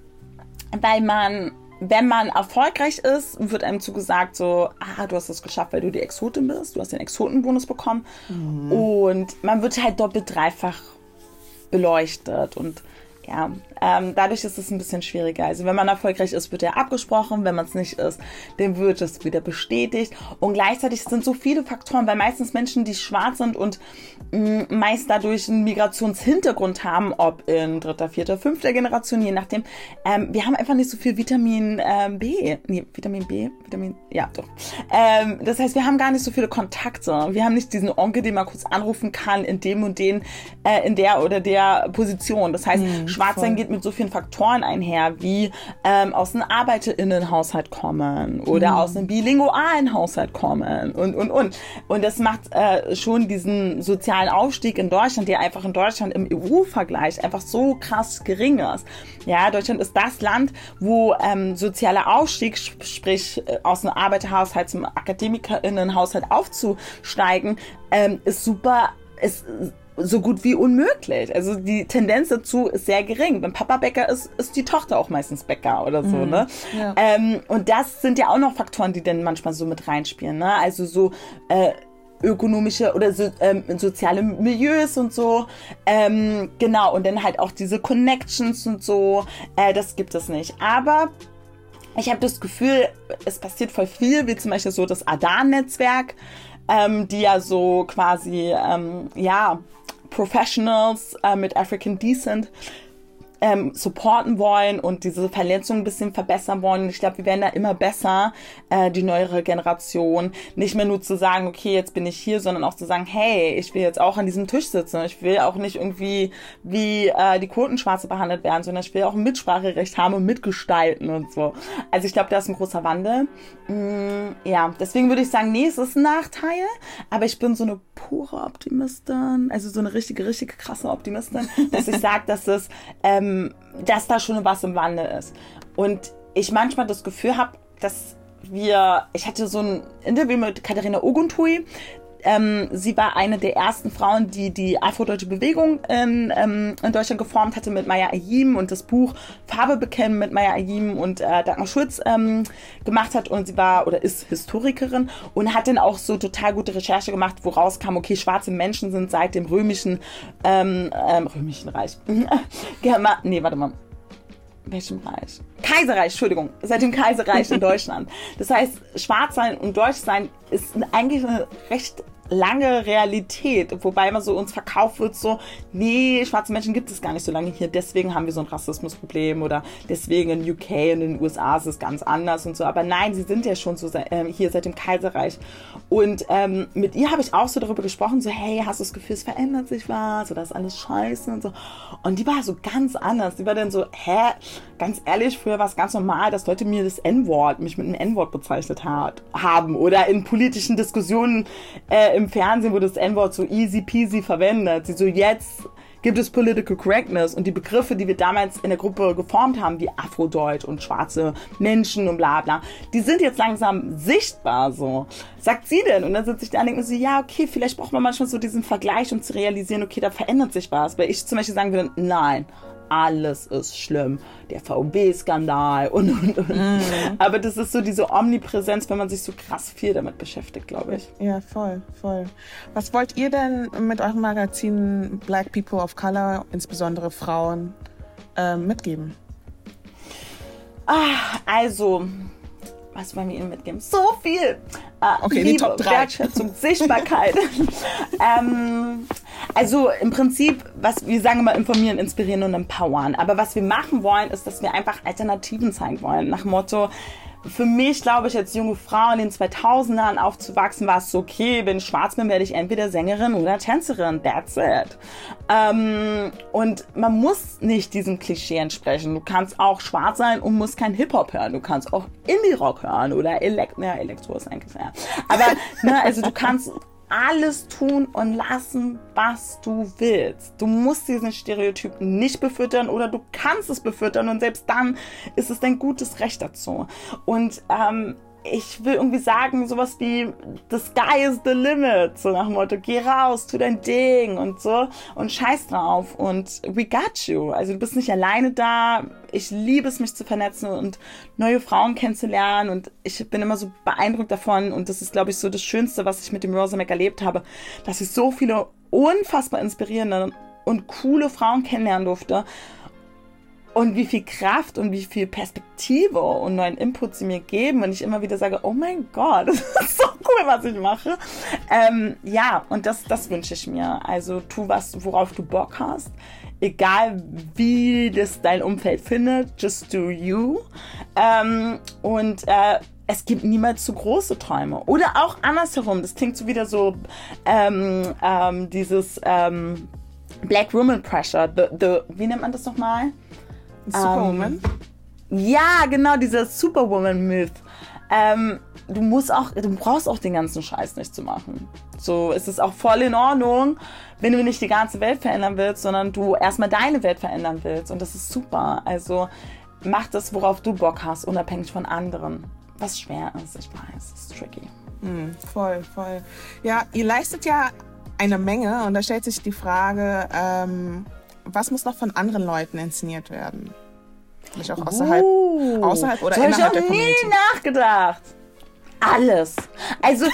weil man wenn man erfolgreich ist, wird einem zugesagt, so, ah, du hast es geschafft, weil du die Exotin bist, du hast den Exotenbonus bekommen. Mhm. Und man wird halt doppelt dreifach beleuchtet und ja, ähm, dadurch ist es ein bisschen schwieriger. Also wenn man erfolgreich ist, wird er abgesprochen. Wenn man es nicht ist, dann wird es wieder bestätigt. Und gleichzeitig sind so viele Faktoren, weil meistens Menschen, die schwarz sind und mh, mm, meist dadurch einen Migrationshintergrund haben, ob in dritter, vierter, fünfter Generation, je nachdem, ähm, wir haben einfach nicht so viel Vitamin ähm, B. Nee, Vitamin B, Vitamin, ja, doch. Ähm, das heißt, wir haben gar nicht so viele Kontakte. Wir haben nicht diesen Onkel, den man kurz anrufen kann in dem und den, äh, in der oder der Position. Das heißt, mhm, Schwarzsein geht geht mit so vielen Faktoren einher, wie ähm, aus einem ArbeiterInnenhaushalt kommen oder mhm. aus einem bilingualen Haushalt kommen und, und, und. Und das macht äh, schon diesen sozialen Aufstieg in Deutschland, der einfach in Deutschland im EU-Vergleich einfach so krass gering ist. Ja, Deutschland ist das Land, wo ähm, sozialer Aufstieg, sprich äh, aus einem Arbeiterhaushalt zum AkademikerInnenhaushalt aufzusteigen, ähm, ist super, ist so gut wie unmöglich. Also die Tendenz dazu ist sehr gering. Wenn Papa Bäcker ist, ist die Tochter auch meistens Bäcker oder so, mhm. ne? Ja. Ähm, und das sind ja auch noch Faktoren, die dann manchmal so mit reinspielen, ne? Also so äh, ökonomische oder so, ähm, soziale Milieus und so. Ähm, genau, und dann halt auch diese Connections und so. Äh, das gibt es nicht. Aber ich habe das Gefühl, es passiert voll viel, wie zum Beispiel so das Adan-Netzwerk, ähm, die ja so quasi, ähm, ja, Professionals äh, mit African Decent ähm, supporten wollen und diese Verletzungen ein bisschen verbessern wollen. Ich glaube, wir werden da immer besser, äh, die neuere Generation. Nicht mehr nur zu sagen, okay, jetzt bin ich hier, sondern auch zu sagen, hey, ich will jetzt auch an diesem Tisch sitzen. Ich will auch nicht irgendwie wie äh, die Quotenschwarze behandelt werden, sondern ich will auch ein Mitspracherecht haben und mitgestalten und so. Also ich glaube, da ist ein großer Wandel. Mm, ja, deswegen würde ich sagen, nee, es ist ein Nachteil, aber ich bin so eine pure Optimistin, also so eine richtige, richtige krasse Optimistin, dass ich sage, dass es ähm, ähm, dass da schon was im Wandel ist. Und ich manchmal das Gefühl habe, dass wir, ich hatte so ein Interview mit Katharina Oguntui, ähm, sie war eine der ersten Frauen, die die afrodeutsche Bewegung in, ähm, in Deutschland geformt hatte mit Maya Ayim und das Buch Farbe bekennen mit Maya Ayim und äh, Dagmar Schulz ähm, gemacht hat und sie war oder ist Historikerin und hat dann auch so total gute Recherche gemacht, woraus kam, okay, schwarze Menschen sind seit dem römischen ähm, ähm, römischen Reich. nee, warte mal welchem Reich? Kaiserreich, Entschuldigung, seit dem Kaiserreich in Deutschland. Das heißt, schwarz sein und deutsch sein ist eigentlich eine recht lange Realität, wobei immer so uns verkauft wird, so, nee, schwarze Menschen gibt es gar nicht so lange hier, deswegen haben wir so ein Rassismusproblem oder deswegen in UK und in den USA ist es ganz anders und so. Aber nein, sie sind ja schon so äh, hier seit dem Kaiserreich. Und ähm, mit ihr habe ich auch so darüber gesprochen, so, hey, hast du das Gefühl, es verändert sich was oder ist alles scheiße und so. Und die war so ganz anders. Die war dann so, hä, ganz ehrlich, früher war es ganz normal, dass Leute mir das N-Wort, mich mit einem N-Wort bezeichnet hat, haben oder in politischen Diskussionen äh, im Fernsehen wurde das N-Wort so easy peasy verwendet. Sie so, jetzt gibt es Political Correctness und die Begriffe, die wir damals in der Gruppe geformt haben, wie Afrodeutsch und schwarze Menschen und bla bla, die sind jetzt langsam sichtbar so. Sagt sie denn? Und dann sitze ich da und denke so, ja, okay, vielleicht braucht man manchmal so diesen Vergleich, um zu realisieren, okay, da verändert sich was. Weil ich zum Beispiel sagen würde, nein, alles ist schlimm. Der VW-Skandal und, und, und. Mm. Aber das ist so diese Omnipräsenz, wenn man sich so krass viel damit beschäftigt, glaube ich. Ja, voll, voll. Was wollt ihr denn mit eurem Magazin Black People of Color, insbesondere Frauen, äh, mitgeben? Ah, also, was wollen wir Ihnen mitgeben? So viel! Äh, okay, Liebe, die Top 3. Wertschätzung, Sichtbarkeit. ähm, also im Prinzip, was wir sagen immer informieren, inspirieren und empowern. Aber was wir machen wollen, ist, dass wir einfach Alternativen zeigen wollen. Nach Motto, für mich, glaube ich, als junge Frau in den 2000ern aufzuwachsen, war es so, okay, wenn ich schwarz bin, werde ich entweder Sängerin oder Tänzerin. That's it. Ähm, und man muss nicht diesem Klischee entsprechen. Du kannst auch schwarz sein und musst kein Hip-Hop hören. Du kannst auch Indie-Rock hören oder Elekt ja, Elektro ist eigentlich, ja. Aber, ne, also du kannst alles tun und lassen, was du willst. Du musst diesen Stereotyp nicht befüttern oder du kannst es befüttern und selbst dann ist es dein gutes Recht dazu. Und ähm, ich will irgendwie sagen, sowas wie the sky is the limit, so nach dem Motto, geh raus, tu dein Ding und so. Und scheiß drauf. Und we got you. Also du bist nicht alleine da. Ich liebe es, mich zu vernetzen und neue Frauen kennenzulernen. Und ich bin immer so beeindruckt davon. Und das ist, glaube ich, so das Schönste, was ich mit dem Rosamac erlebt habe, dass ich so viele unfassbar inspirierende und coole Frauen kennenlernen durfte und wie viel Kraft und wie viel Perspektive und neuen Input sie mir geben und ich immer wieder sage, oh mein Gott, das ist so cool, was ich mache. Ähm, ja, und das, das wünsche ich mir. Also tu was, worauf du Bock hast. Egal wie das dein Umfeld findet, just do you. Ähm, und äh, es gibt niemals zu große Träume. Oder auch andersherum. Das klingt so wieder so ähm, ähm, dieses ähm, Black Woman Pressure. The, the, wie nennt man das nochmal? Superwoman? Ähm, ja, genau, dieser Superwoman-Myth. Ähm, du musst auch, du brauchst auch den ganzen Scheiß nicht zu machen. So, es ist auch voll in Ordnung, wenn du nicht die ganze Welt verändern willst, sondern du erstmal deine Welt verändern willst. Und das ist super. Also mach das, worauf du Bock hast, unabhängig von anderen. Was schwer ist, ich weiß, es ist tricky. Mm, voll, voll. Ja, ihr leistet ja eine Menge und da stellt sich die Frage, ähm, was muss noch von anderen Leuten inszeniert werden? Vielleicht auch außerhalb, uh, außerhalb oder innerhalb ich der Community. nie nachgedacht. Alles. Also,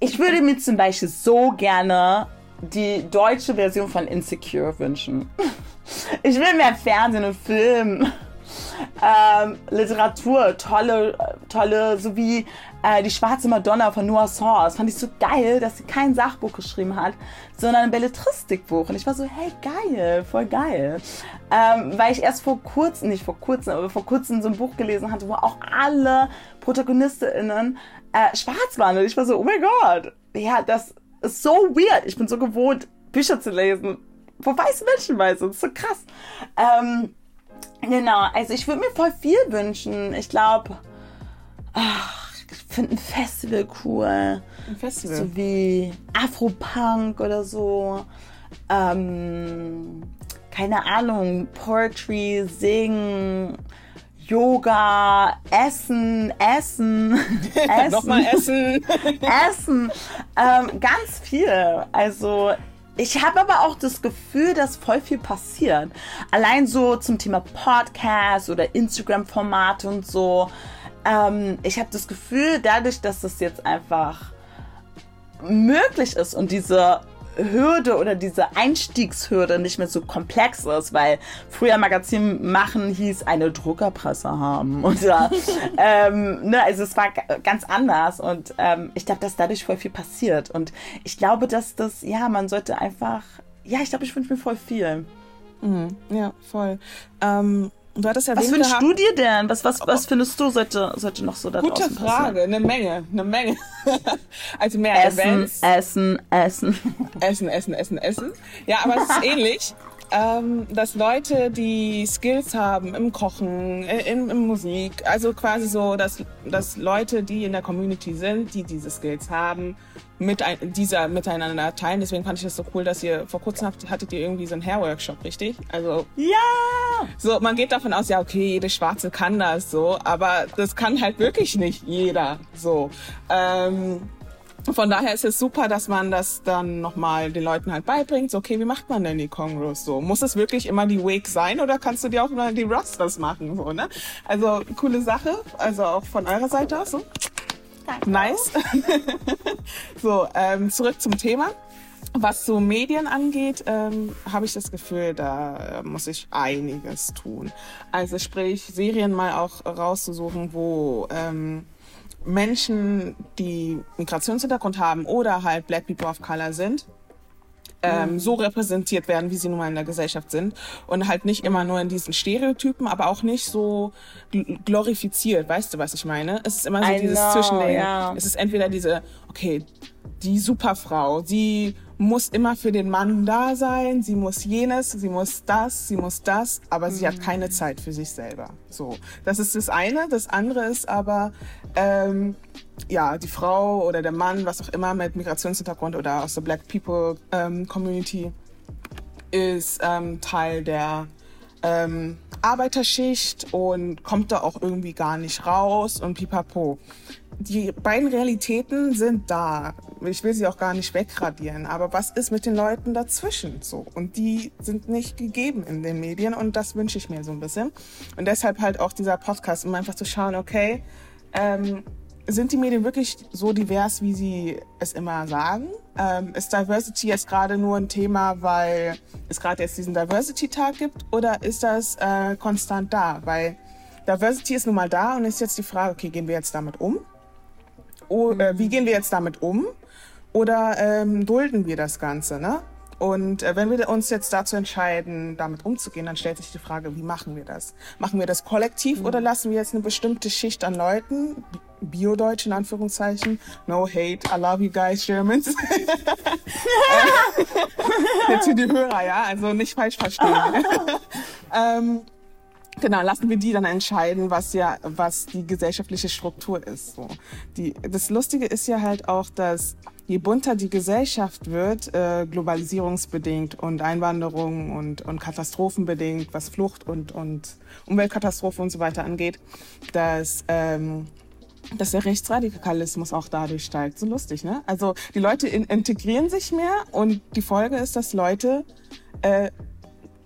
ich würde mir zum Beispiel so gerne die deutsche Version von Insecure wünschen. Ich will mehr Fernsehen und Film ähm, Literatur, tolle, tolle, so wie äh, die Schwarze Madonna von Noah Saws. Fand ich so geil, dass sie kein Sachbuch geschrieben hat, sondern ein Belletristikbuch. Und ich war so, hey, geil, voll geil. Ähm, weil ich erst vor kurzem, nicht vor kurzem, aber vor kurzem so ein Buch gelesen hatte, wo auch alle ProtagonistInnen äh, schwarz waren. Und ich war so, oh mein Gott, ja, das ist so weird. Ich bin so gewohnt, Bücher zu lesen, wo weiße Menschen weiß. Das ist so krass. Ähm, Genau, also ich würde mir voll viel wünschen. Ich glaube, finde ein Festival cool. Ein Festival? So wie Afropunk oder so. Ähm, keine Ahnung, Poetry, Singen, Yoga, Essen, Essen, Essen. Nochmal Essen. Essen. Ähm, ganz viel. Also ich habe aber auch das Gefühl, dass voll viel passiert. Allein so zum Thema Podcast oder Instagram-Formate und so. Ähm, ich habe das Gefühl, dadurch, dass das jetzt einfach möglich ist und diese Hürde oder diese Einstiegshürde nicht mehr so komplex ist, weil früher Magazin machen hieß eine Druckerpresse haben ja, ähm, ne, also es war ganz anders und ähm, ich glaube, dass dadurch voll viel passiert und ich glaube, dass das, ja, man sollte einfach, ja, ich glaube, ich wünsche mir voll viel. Mhm, ja, voll. Ähm, Du hattest was wünschst gehabt, du dir denn? Was, was, was findest du, sollte, sollte noch so da Gute draußen Frage, passieren? eine Menge, eine Menge. also mehr Essen, Events. Essen, Essen. Essen, Essen, Essen, Essen. Ja, aber es ist ähnlich ähm, dass Leute, die Skills haben im Kochen, äh, in, in, Musik, also quasi so, dass, dass Leute, die in der Community sind, die diese Skills haben, mit ein, dieser miteinander teilen. Deswegen fand ich das so cool, dass ihr vor kurzem habt, hattet ihr irgendwie so einen Hair-Workshop, richtig? Also ja. So, man geht davon aus, ja okay, jede Schwarze kann das so, aber das kann halt wirklich nicht jeder so. Ähm, von daher ist es super, dass man das dann nochmal den Leuten halt beibringt. So, okay, wie macht man denn die Congros so? Muss es wirklich immer die Wake sein oder kannst du dir auch mal die Rosters machen? So, ne? Also coole Sache, also auch von eurer Seite aus so. Danke. Nice. so, ähm, zurück zum Thema. Was so Medien angeht, ähm, habe ich das Gefühl, da äh, muss ich einiges tun. Also sprich, Serien mal auch rauszusuchen, wo ähm, Menschen, die Migrationshintergrund haben oder halt Black People of Color sind, ähm, mhm. so repräsentiert werden, wie sie nun mal in der Gesellschaft sind und halt nicht immer nur in diesen Stereotypen, aber auch nicht so glorifiziert. Weißt du, was ich meine? Es ist immer so I dieses know, Zwischending. Yeah. Es ist entweder diese, okay, die Superfrau, sie muss immer für den Mann da sein, sie muss jenes, sie muss das, sie muss das, aber sie hat keine mhm. Zeit für sich selber. So, das ist das eine. Das andere ist aber, ähm, ja, die Frau oder der Mann, was auch immer mit Migrationshintergrund oder aus der Black People ähm, Community ist ähm, Teil der ähm, Arbeiterschicht und kommt da auch irgendwie gar nicht raus und pipapo. Die beiden Realitäten sind da. Ich will sie auch gar nicht wegradieren. Aber was ist mit den Leuten dazwischen so? Und die sind nicht gegeben in den Medien und das wünsche ich mir so ein bisschen. Und deshalb halt auch dieser Podcast, um einfach zu schauen, okay, ähm, sind die Medien wirklich so divers, wie sie es immer sagen? Ähm, ist Diversity jetzt gerade nur ein Thema, weil es gerade jetzt diesen Diversity-Tag gibt? Oder ist das äh, konstant da? Weil Diversity ist nun mal da und ist jetzt die Frage, okay, gehen wir jetzt damit um? O, äh, wie gehen wir jetzt damit um? Oder ähm, dulden wir das Ganze? Ne? Und äh, wenn wir uns jetzt dazu entscheiden, damit umzugehen, dann stellt sich die Frage, wie machen wir das? Machen wir das kollektiv mhm. oder lassen wir jetzt eine bestimmte Schicht an Leuten, Bio-Deutsch in Anführungszeichen, no hate, I love you guys, Germans. jetzt für die Hörer, ja, also nicht falsch verstehen. ähm, Genau, lassen wir die dann entscheiden, was ja, was die gesellschaftliche Struktur ist. So. Die, das Lustige ist ja halt auch, dass je bunter die Gesellschaft wird, äh, globalisierungsbedingt und Einwanderung und, und katastrophenbedingt, was Flucht und, und Umweltkatastrophe und so weiter angeht, dass, ähm, dass der Rechtsradikalismus auch dadurch steigt. So lustig, ne? Also die Leute in, integrieren sich mehr und die Folge ist, dass Leute äh,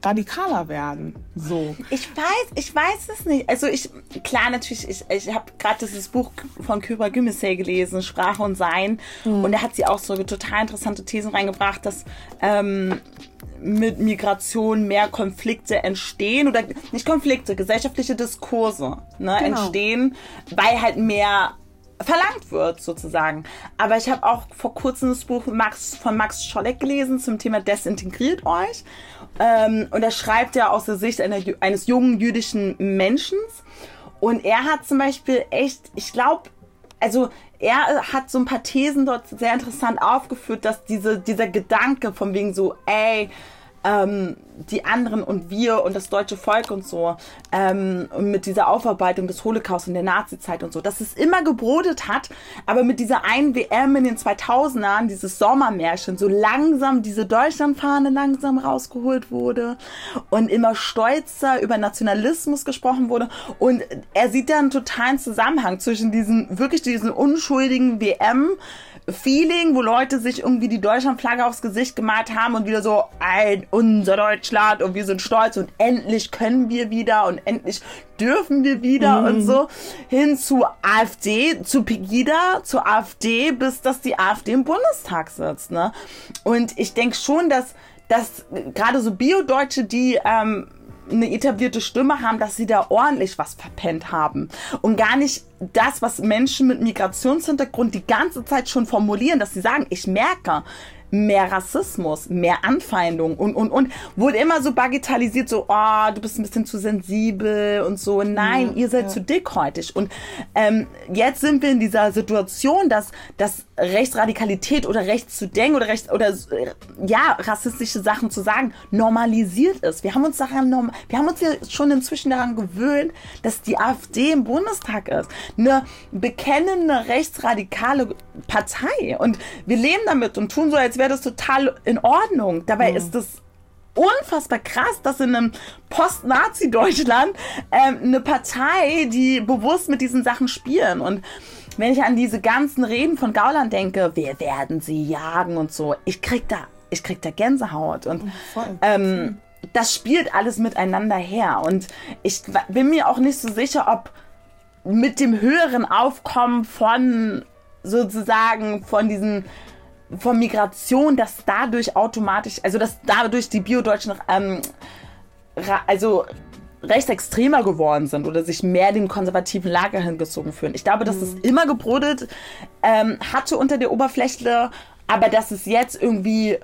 radikaler werden. So. Ich weiß, ich weiß es nicht. Also ich, klar, natürlich, ich, ich habe gerade dieses Buch von Kyra Gümissey gelesen, Sprache und Sein. Mhm. Und da hat sie auch so total interessante Thesen reingebracht, dass ähm, mit Migration mehr Konflikte entstehen oder nicht Konflikte, gesellschaftliche Diskurse ne, genau. entstehen, weil halt mehr verlangt wird sozusagen. Aber ich habe auch vor kurzem das Buch Max, von Max Scholleck gelesen zum Thema Desintegriert euch. Ähm, und er schreibt ja aus der Sicht einer, eines jungen jüdischen Menschen. Und er hat zum Beispiel echt, ich glaube, also er hat so ein paar Thesen dort sehr interessant aufgeführt, dass diese, dieser Gedanke von wegen so, ey, ähm, die anderen und wir und das deutsche Volk und so ähm, und mit dieser Aufarbeitung des Holocaust und der Nazizeit und so, dass es immer gebrodet hat, aber mit dieser einen WM in den 2000ern, dieses Sommermärchen, so langsam diese Deutschlandfahne langsam rausgeholt wurde und immer stolzer über Nationalismus gesprochen wurde. Und er sieht da einen totalen Zusammenhang zwischen diesen, wirklich diesen unschuldigen WM Feeling, wo Leute sich irgendwie die Deutschlandflagge aufs Gesicht gemalt haben und wieder so, ein, unser Deutschland und wir sind stolz und endlich können wir wieder und endlich dürfen wir wieder mhm. und so, hin zu AfD, zu Pegida, zu AfD, bis dass die AfD im Bundestag sitzt, ne? Und ich denke schon, dass, dass gerade so Bio-Deutsche, die ähm, eine etablierte Stimme haben, dass sie da ordentlich was verpennt haben. Und gar nicht das, was Menschen mit Migrationshintergrund die ganze Zeit schon formulieren, dass sie sagen, ich merke, mehr Rassismus, mehr Anfeindung und, und, und wurde immer so bagatellisiert, so, oh, du bist ein bisschen zu sensibel und so. Nein, ja, ihr seid ja. zu dickhäutig. Und ähm, jetzt sind wir in dieser Situation, dass, dass Rechtsradikalität oder rechts zu denken oder rechts oder ja, rassistische Sachen zu sagen, normalisiert ist. Wir haben uns daran wir haben uns ja schon inzwischen daran gewöhnt, dass die AfD im Bundestag ist. Eine bekennende rechtsradikale Partei. Und wir leben damit und tun so, als wäre das total in Ordnung. Dabei mhm. ist das unfassbar krass, dass in einem Post-Nazi-Deutschland ähm, eine Partei, die bewusst mit diesen Sachen spielen und wenn ich an diese ganzen Reden von Gauland denke, wir werden sie jagen und so, ich krieg da, ich krieg da Gänsehaut. Und oh, ähm, das spielt alles miteinander her. Und ich bin mir auch nicht so sicher, ob mit dem höheren Aufkommen von sozusagen von diesen von Migration, dass dadurch automatisch, also dass dadurch die Biodeutschen ähm, also rechtsextremer geworden sind oder sich mehr dem konservativen Lager hingezogen fühlen. Ich glaube, dass es mhm. immer gebrodelt ähm, hatte unter der Oberfläche, aber dass es jetzt irgendwie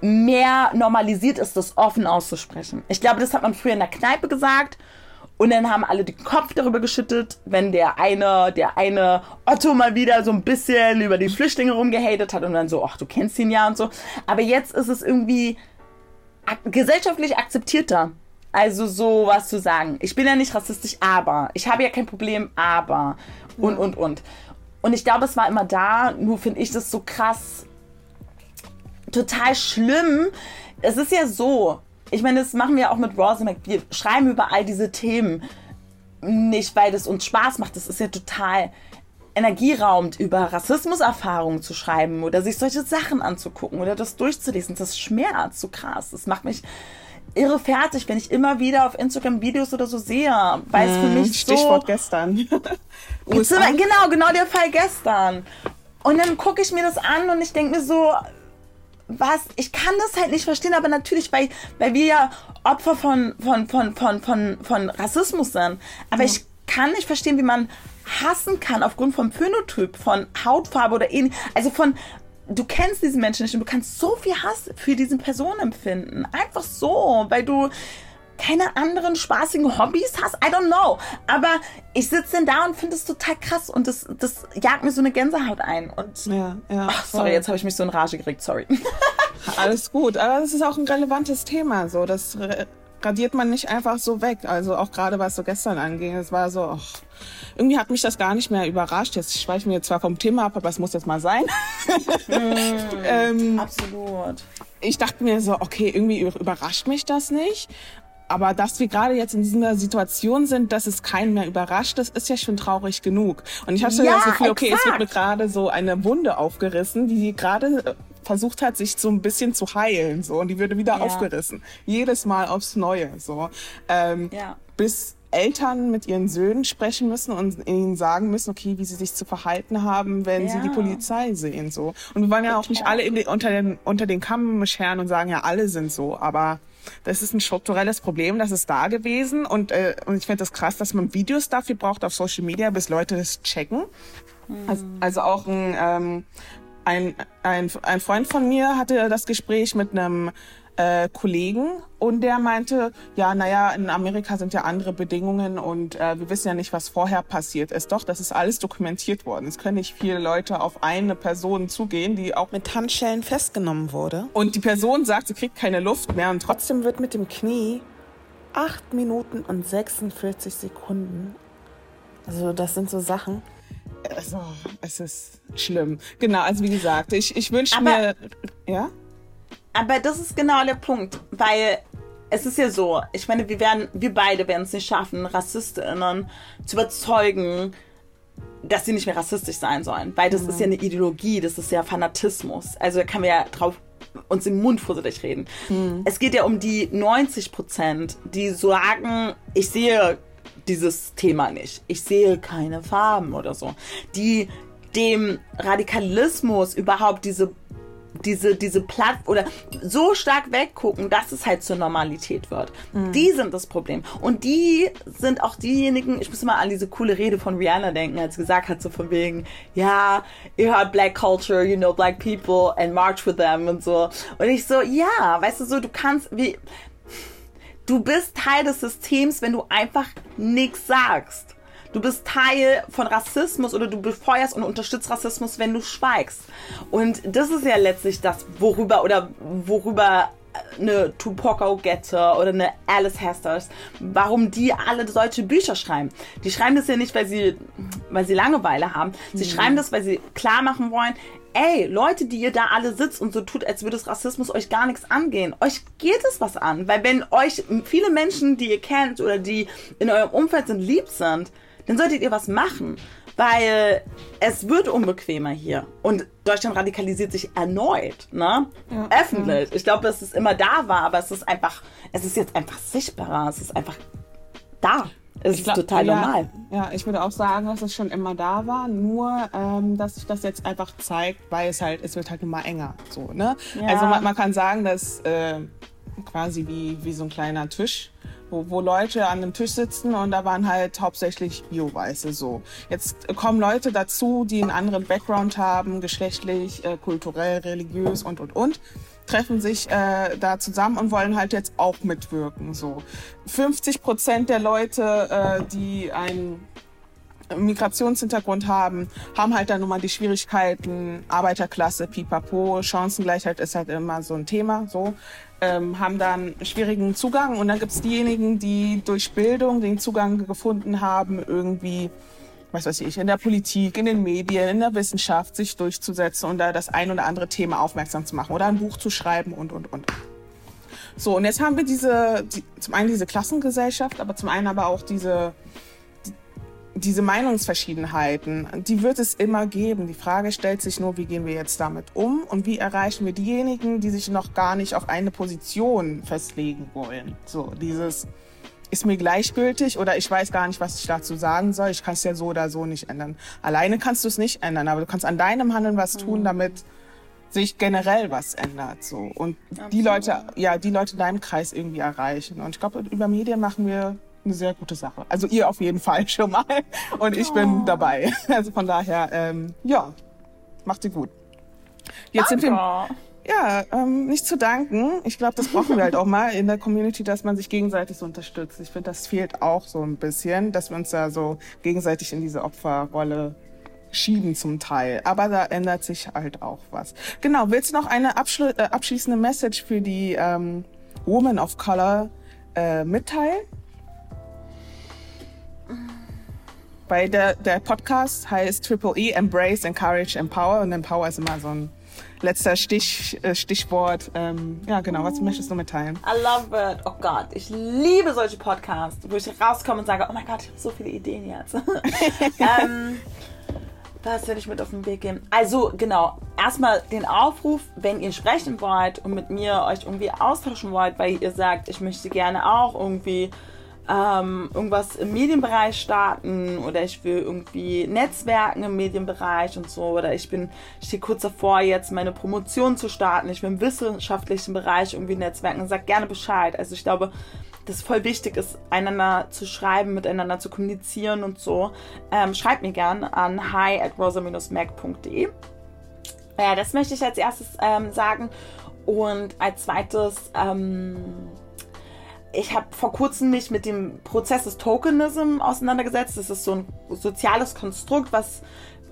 mehr normalisiert ist, das offen auszusprechen. Ich glaube, das hat man früher in der Kneipe gesagt und dann haben alle den Kopf darüber geschüttet, wenn der eine, der eine Otto mal wieder so ein bisschen über die Flüchtlinge rumgehatet hat und dann so, ach, du kennst ihn ja und so. Aber jetzt ist es irgendwie gesellschaftlich akzeptierter. Also so was zu sagen. Ich bin ja nicht rassistisch, aber. Ich habe ja kein Problem, aber. Und, und, und. Und ich glaube, es war immer da, nur finde ich das so krass, total schlimm. Es ist ja so, ich meine, das machen wir auch mit Rosamund. Wir schreiben über all diese Themen. Nicht, weil das uns Spaß macht. Das ist ja total energieraumt, über Rassismuserfahrungen zu schreiben oder sich solche Sachen anzugucken oder das durchzulesen. Das schmerzt so krass. Das macht mich irre fertig, wenn ich immer wieder auf Instagram Videos oder so sehe, weil es für hm, mich Stichwort so, gestern. genau, genau der Fall gestern. Und dann gucke ich mir das an und ich denke mir so, was, ich kann das halt nicht verstehen, aber natürlich, weil, weil wir ja Opfer von, von, von, von, von, von Rassismus sind. Aber ja. ich kann nicht verstehen, wie man hassen kann aufgrund vom Phänotyp, von Hautfarbe oder ähnlich. Also von, du kennst diesen Menschen nicht und du kannst so viel Hass für diese Person empfinden. Einfach so, weil du keine anderen spaßigen Hobbys hast? I don't know. Aber ich sitze denn da und finde es total krass und das, das jagt mir so eine Gänsehaut ein. Und ja, ja, ach, sorry, jetzt habe ich mich so in Rage gekriegt, sorry. Alles gut, aber das ist auch ein relevantes Thema. So, das radiert man nicht einfach so weg. Also auch gerade was so gestern anging, es war so, ach, irgendwie hat mich das gar nicht mehr überrascht. Jetzt schweife ich mir zwar vom Thema ab, aber es muss jetzt mal sein. Mm, ähm, absolut. Ich dachte mir so, okay, irgendwie überrascht mich das nicht. Aber dass wir gerade jetzt in dieser Situation sind, dass es keinen mehr überrascht, das ist ja schon traurig genug. Und ich habe schon ja, das Gefühl, okay, exakt. es wird mir gerade so eine Wunde aufgerissen, die gerade äh, versucht hat, sich so ein bisschen zu heilen, so und die würde wieder ja. aufgerissen, jedes Mal aufs Neue, so ähm, ja. bis Eltern mit ihren Söhnen sprechen müssen und ihnen sagen müssen, okay, wie sie sich zu verhalten haben, wenn ja. sie die Polizei sehen, so. Und wir wollen ja auch nicht alle in unter den unter den Kamm scheren und sagen, ja, alle sind so, aber das ist ein strukturelles Problem, das ist da gewesen. Und, äh, und ich finde das krass, dass man Videos dafür braucht auf Social Media, bis Leute das checken. Mhm. Also, also auch ein, ähm, ein, ein, ein Freund von mir hatte das Gespräch mit einem äh, Kollegen und der meinte, ja, naja, in Amerika sind ja andere Bedingungen und äh, wir wissen ja nicht, was vorher passiert ist. Doch, das ist alles dokumentiert worden. Es können nicht viele Leute auf eine Person zugehen, die auch mit Handschellen festgenommen wurde. Und die Person sagt, sie kriegt keine Luft mehr und trotzdem wird mit dem Knie 8 Minuten und 46 Sekunden. Also das sind so Sachen. Also, es ist schlimm. Genau, also wie gesagt, ich, ich wünsche mir... Ja? Aber das ist genau der Punkt, weil es ist ja so, ich meine, wir werden, wir beide werden es nicht schaffen, RassistInnen zu überzeugen, dass sie nicht mehr rassistisch sein sollen, weil das ist ja eine Ideologie, das ist ja Fanatismus. Also da kann man ja drauf uns im Mund vorsichtig reden. Mhm. Es geht ja um die 90 Prozent, die sagen, ich sehe dieses Thema nicht. Ich sehe keine Farben oder so. Die dem Radikalismus überhaupt diese diese, diese Platt oder so stark weggucken, dass es halt zur Normalität wird. Mhm. Die sind das Problem. Und die sind auch diejenigen, ich muss mal an diese coole Rede von Rihanna denken, als sie gesagt hat, so von wegen, ja, ihr hört Black Culture, you know Black people and march with them und so. Und ich so, ja, weißt du so, du kannst, wie, du bist Teil des Systems, wenn du einfach nichts sagst. Du bist Teil von Rassismus oder du befeuerst und unterstützt Rassismus, wenn du schweigst. Und das ist ja letztlich das, worüber oder worüber eine Tupac Getter oder eine Alice Hesters, warum die alle solche Bücher schreiben. Die schreiben das ja nicht, weil sie, weil sie Langeweile haben. Sie mhm. schreiben das, weil sie klar machen wollen, ey, Leute, die ihr da alle sitzt und so tut, als würde es Rassismus euch gar nichts angehen. Euch geht es was an. Weil wenn euch viele Menschen, die ihr kennt oder die in eurem Umfeld sind, lieb sind, dann solltet ihr was machen, weil es wird unbequemer hier und Deutschland radikalisiert sich erneut, ne? Ja. Öffentlich. Ich glaube, dass es immer da war, aber es ist einfach, es ist jetzt einfach sichtbarer, es ist einfach da. Es ist glaub, total ja, normal. Ja, ich würde auch sagen, dass es schon immer da war, nur ähm, dass sich das jetzt einfach zeigt, weil es halt, es wird halt immer enger. So, ne? Ja. Also man, man, kann sagen, dass äh, quasi wie, wie so ein kleiner Tisch wo, wo Leute an einem Tisch sitzen und da waren halt hauptsächlich Bio-Weiße so. Jetzt kommen Leute dazu, die einen anderen Background haben, geschlechtlich, äh, kulturell, religiös und und und treffen sich äh, da zusammen und wollen halt jetzt auch mitwirken. So 50 Prozent der Leute, äh, die einen Migrationshintergrund haben, haben halt dann nun mal die Schwierigkeiten, Arbeiterklasse, Pipapo, Chancengleichheit ist halt immer so ein Thema, so ähm, haben dann schwierigen Zugang. Und dann gibt es diejenigen, die durch Bildung den Zugang gefunden haben, irgendwie, was weiß ich, in der Politik, in den Medien, in der Wissenschaft sich durchzusetzen und da das ein oder andere Thema aufmerksam zu machen oder ein Buch zu schreiben und, und, und. So, und jetzt haben wir diese, die, zum einen diese Klassengesellschaft, aber zum einen aber auch diese diese Meinungsverschiedenheiten, die wird es immer geben. Die Frage stellt sich nur, wie gehen wir jetzt damit um und wie erreichen wir diejenigen, die sich noch gar nicht auf eine Position festlegen wollen. So, dieses ist mir gleichgültig oder ich weiß gar nicht, was ich dazu sagen soll. Ich kann es ja so oder so nicht ändern. Alleine kannst du es nicht ändern, aber du kannst an deinem Handeln was tun, mhm. damit sich generell was ändert. So und Absolut. die Leute, ja, die Leute in deinem Kreis irgendwie erreichen. Und ich glaube, über Medien machen wir eine sehr gute Sache. Also ihr auf jeden Fall schon mal und ich oh. bin dabei. Also von daher, ähm, ja, macht ihr gut. Jetzt Danke. sind wir ja, ähm, nicht zu danken. Ich glaube, das brauchen wir halt auch mal in der Community, dass man sich gegenseitig so unterstützt. Ich finde, das fehlt auch so ein bisschen, dass wir uns da so gegenseitig in diese Opferrolle schieben zum Teil. Aber da ändert sich halt auch was. Genau, willst du noch eine abschli äh, abschließende Message für die ähm, Women of Color äh, mitteilen? Weil der, der Podcast heißt Triple E, Embrace, Encourage, Empower. Und Empower ist immer so ein letzter Stich, äh, Stichwort. Ähm, ja, genau. Was möchtest du mitteilen? I love it. Oh Gott, ich liebe solche Podcasts, wo ich rauskomme und sage, oh mein Gott, ich habe so viele Ideen jetzt. ähm, was werde ich mit auf den Weg geben? Also, genau. Erstmal den Aufruf, wenn ihr sprechen wollt und mit mir euch irgendwie austauschen wollt, weil ihr sagt, ich möchte gerne auch irgendwie ähm, irgendwas im Medienbereich starten oder ich will irgendwie Netzwerken im Medienbereich und so oder ich bin, stehe kurz davor, jetzt meine Promotion zu starten, ich will im wissenschaftlichen Bereich irgendwie Netzwerken, sag gerne Bescheid. Also ich glaube, das voll wichtig ist, einander zu schreiben, miteinander zu kommunizieren und so. Ähm, schreibt mir gern an hi at rosa-mac.de. Ja, das möchte ich als erstes ähm, sagen. Und als zweites, ähm, ich habe vor kurzem mich mit dem Prozess des Tokenism auseinandergesetzt. Das ist so ein soziales Konstrukt, was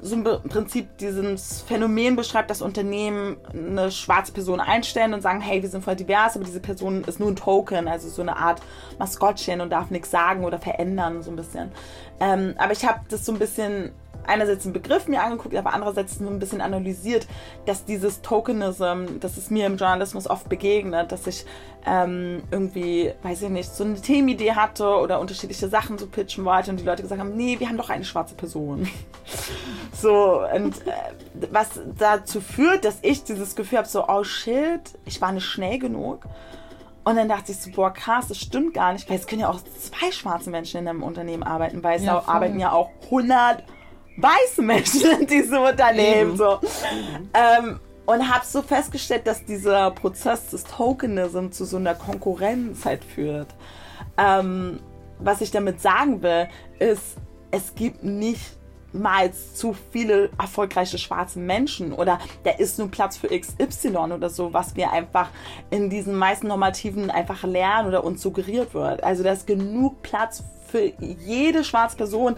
so im Prinzip dieses Phänomen beschreibt, dass Unternehmen eine schwarze Person einstellen und sagen, hey, wir sind voll divers, aber diese Person ist nur ein Token, also so eine Art Maskottchen und darf nichts sagen oder verändern, so ein bisschen. Ähm, aber ich habe das so ein bisschen einerseits den Begriff mir angeguckt, aber andererseits so ein bisschen analysiert, dass dieses Tokenism, das ist mir im Journalismus oft begegnet, dass ich ähm, irgendwie, weiß ich nicht, so eine Themenidee hatte oder unterschiedliche Sachen so pitchen wollte und die Leute gesagt haben, nee, wir haben doch eine schwarze Person. so, und äh, was dazu führt, dass ich dieses Gefühl habe, so, oh shit, ich war nicht schnell genug. Und dann dachte ich so, boah, krass, das stimmt gar nicht, weil es können ja auch zwei schwarze Menschen in einem Unternehmen arbeiten, weil es ja, arbeiten ja auch 100 weiße Menschen in diesem Unternehmen. So. Ähm, und habe so festgestellt, dass dieser Prozess des Tokenism zu so einer Konkurrenz halt führt. Ähm, was ich damit sagen will, ist, es gibt nicht mal zu viele erfolgreiche schwarze Menschen oder da ist nur Platz für XY oder so, was wir einfach in diesen meisten Normativen einfach lernen oder uns suggeriert wird. Also da ist genug Platz für jede schwarze Person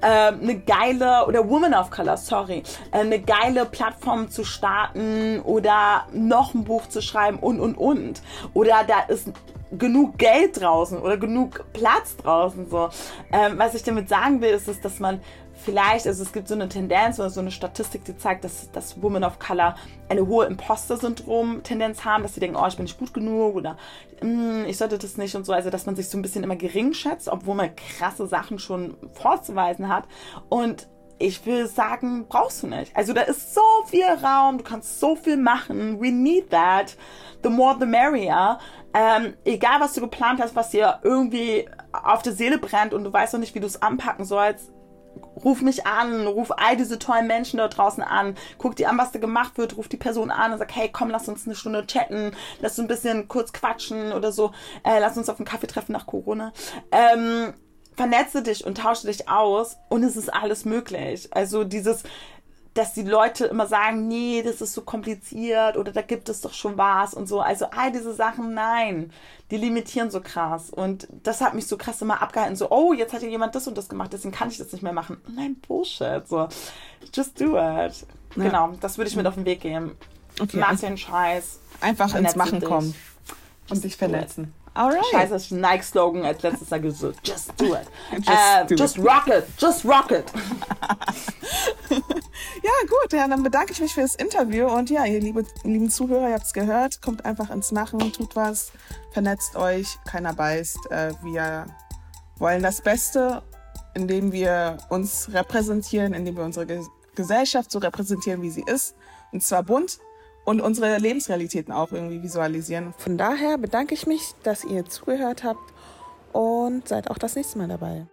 äh, eine geile oder Woman of Color, sorry, äh, eine geile Plattform zu starten oder noch ein Buch zu schreiben und und und. Oder da ist genug Geld draußen oder genug Platz draußen so. Ähm, was ich damit sagen will, ist, ist, dass man vielleicht, also es gibt so eine Tendenz oder so eine Statistik, die zeigt, dass, dass Women of Color eine hohe Imposter-Syndrom-Tendenz haben, dass sie denken, oh, ich bin nicht gut genug oder mm, ich sollte das nicht und so. Also, dass man sich so ein bisschen immer gering schätzt, obwohl man krasse Sachen schon vorzuweisen hat. Und ich will sagen, brauchst du nicht. Also da ist so viel Raum, du kannst so viel machen. We need that. The more the merrier. Ähm, egal, was du geplant hast, was dir irgendwie auf der Seele brennt und du weißt noch nicht, wie du es anpacken sollst, ruf mich an, ruf all diese tollen Menschen dort draußen an, guck dir an, was da gemacht wird, ruf die Person an und sag, hey, komm, lass uns eine Stunde chatten, lass uns ein bisschen kurz quatschen oder so, äh, lass uns auf einen Kaffee treffen nach Corona. Ähm, vernetze dich und tausche dich aus und es ist alles möglich. Also dieses, dass die Leute immer sagen, nee, das ist so kompliziert oder da gibt es doch schon was und so. Also all diese Sachen, nein, die limitieren so krass. Und das hat mich so krass immer abgehalten. So, oh, jetzt hat ja jemand das und das gemacht, deswegen kann ich das nicht mehr machen. Nein, Bullshit. So, just do it. Ja. Genau, das würde ich mit auf den Weg geben. Okay, Mach den Scheiß. Einfach ins Machen dich. kommen und sich verletzen. Alright. Scheiße, Nike-Slogan als letztes Mal gesagt. Just do it. Just, uh, do just it. rock it. Just rock it. ja, gut. Ja, dann bedanke ich mich für das Interview. Und ja, ihr liebe, lieben Zuhörer, ihr habt es gehört. Kommt einfach ins Machen, tut was, vernetzt euch. Keiner beißt. Äh, wir wollen das Beste, indem wir uns repräsentieren, indem wir unsere Gesellschaft so repräsentieren, wie sie ist. Und zwar bunt, und unsere Lebensrealitäten auch irgendwie visualisieren. Von daher bedanke ich mich, dass ihr zugehört habt und seid auch das nächste Mal dabei.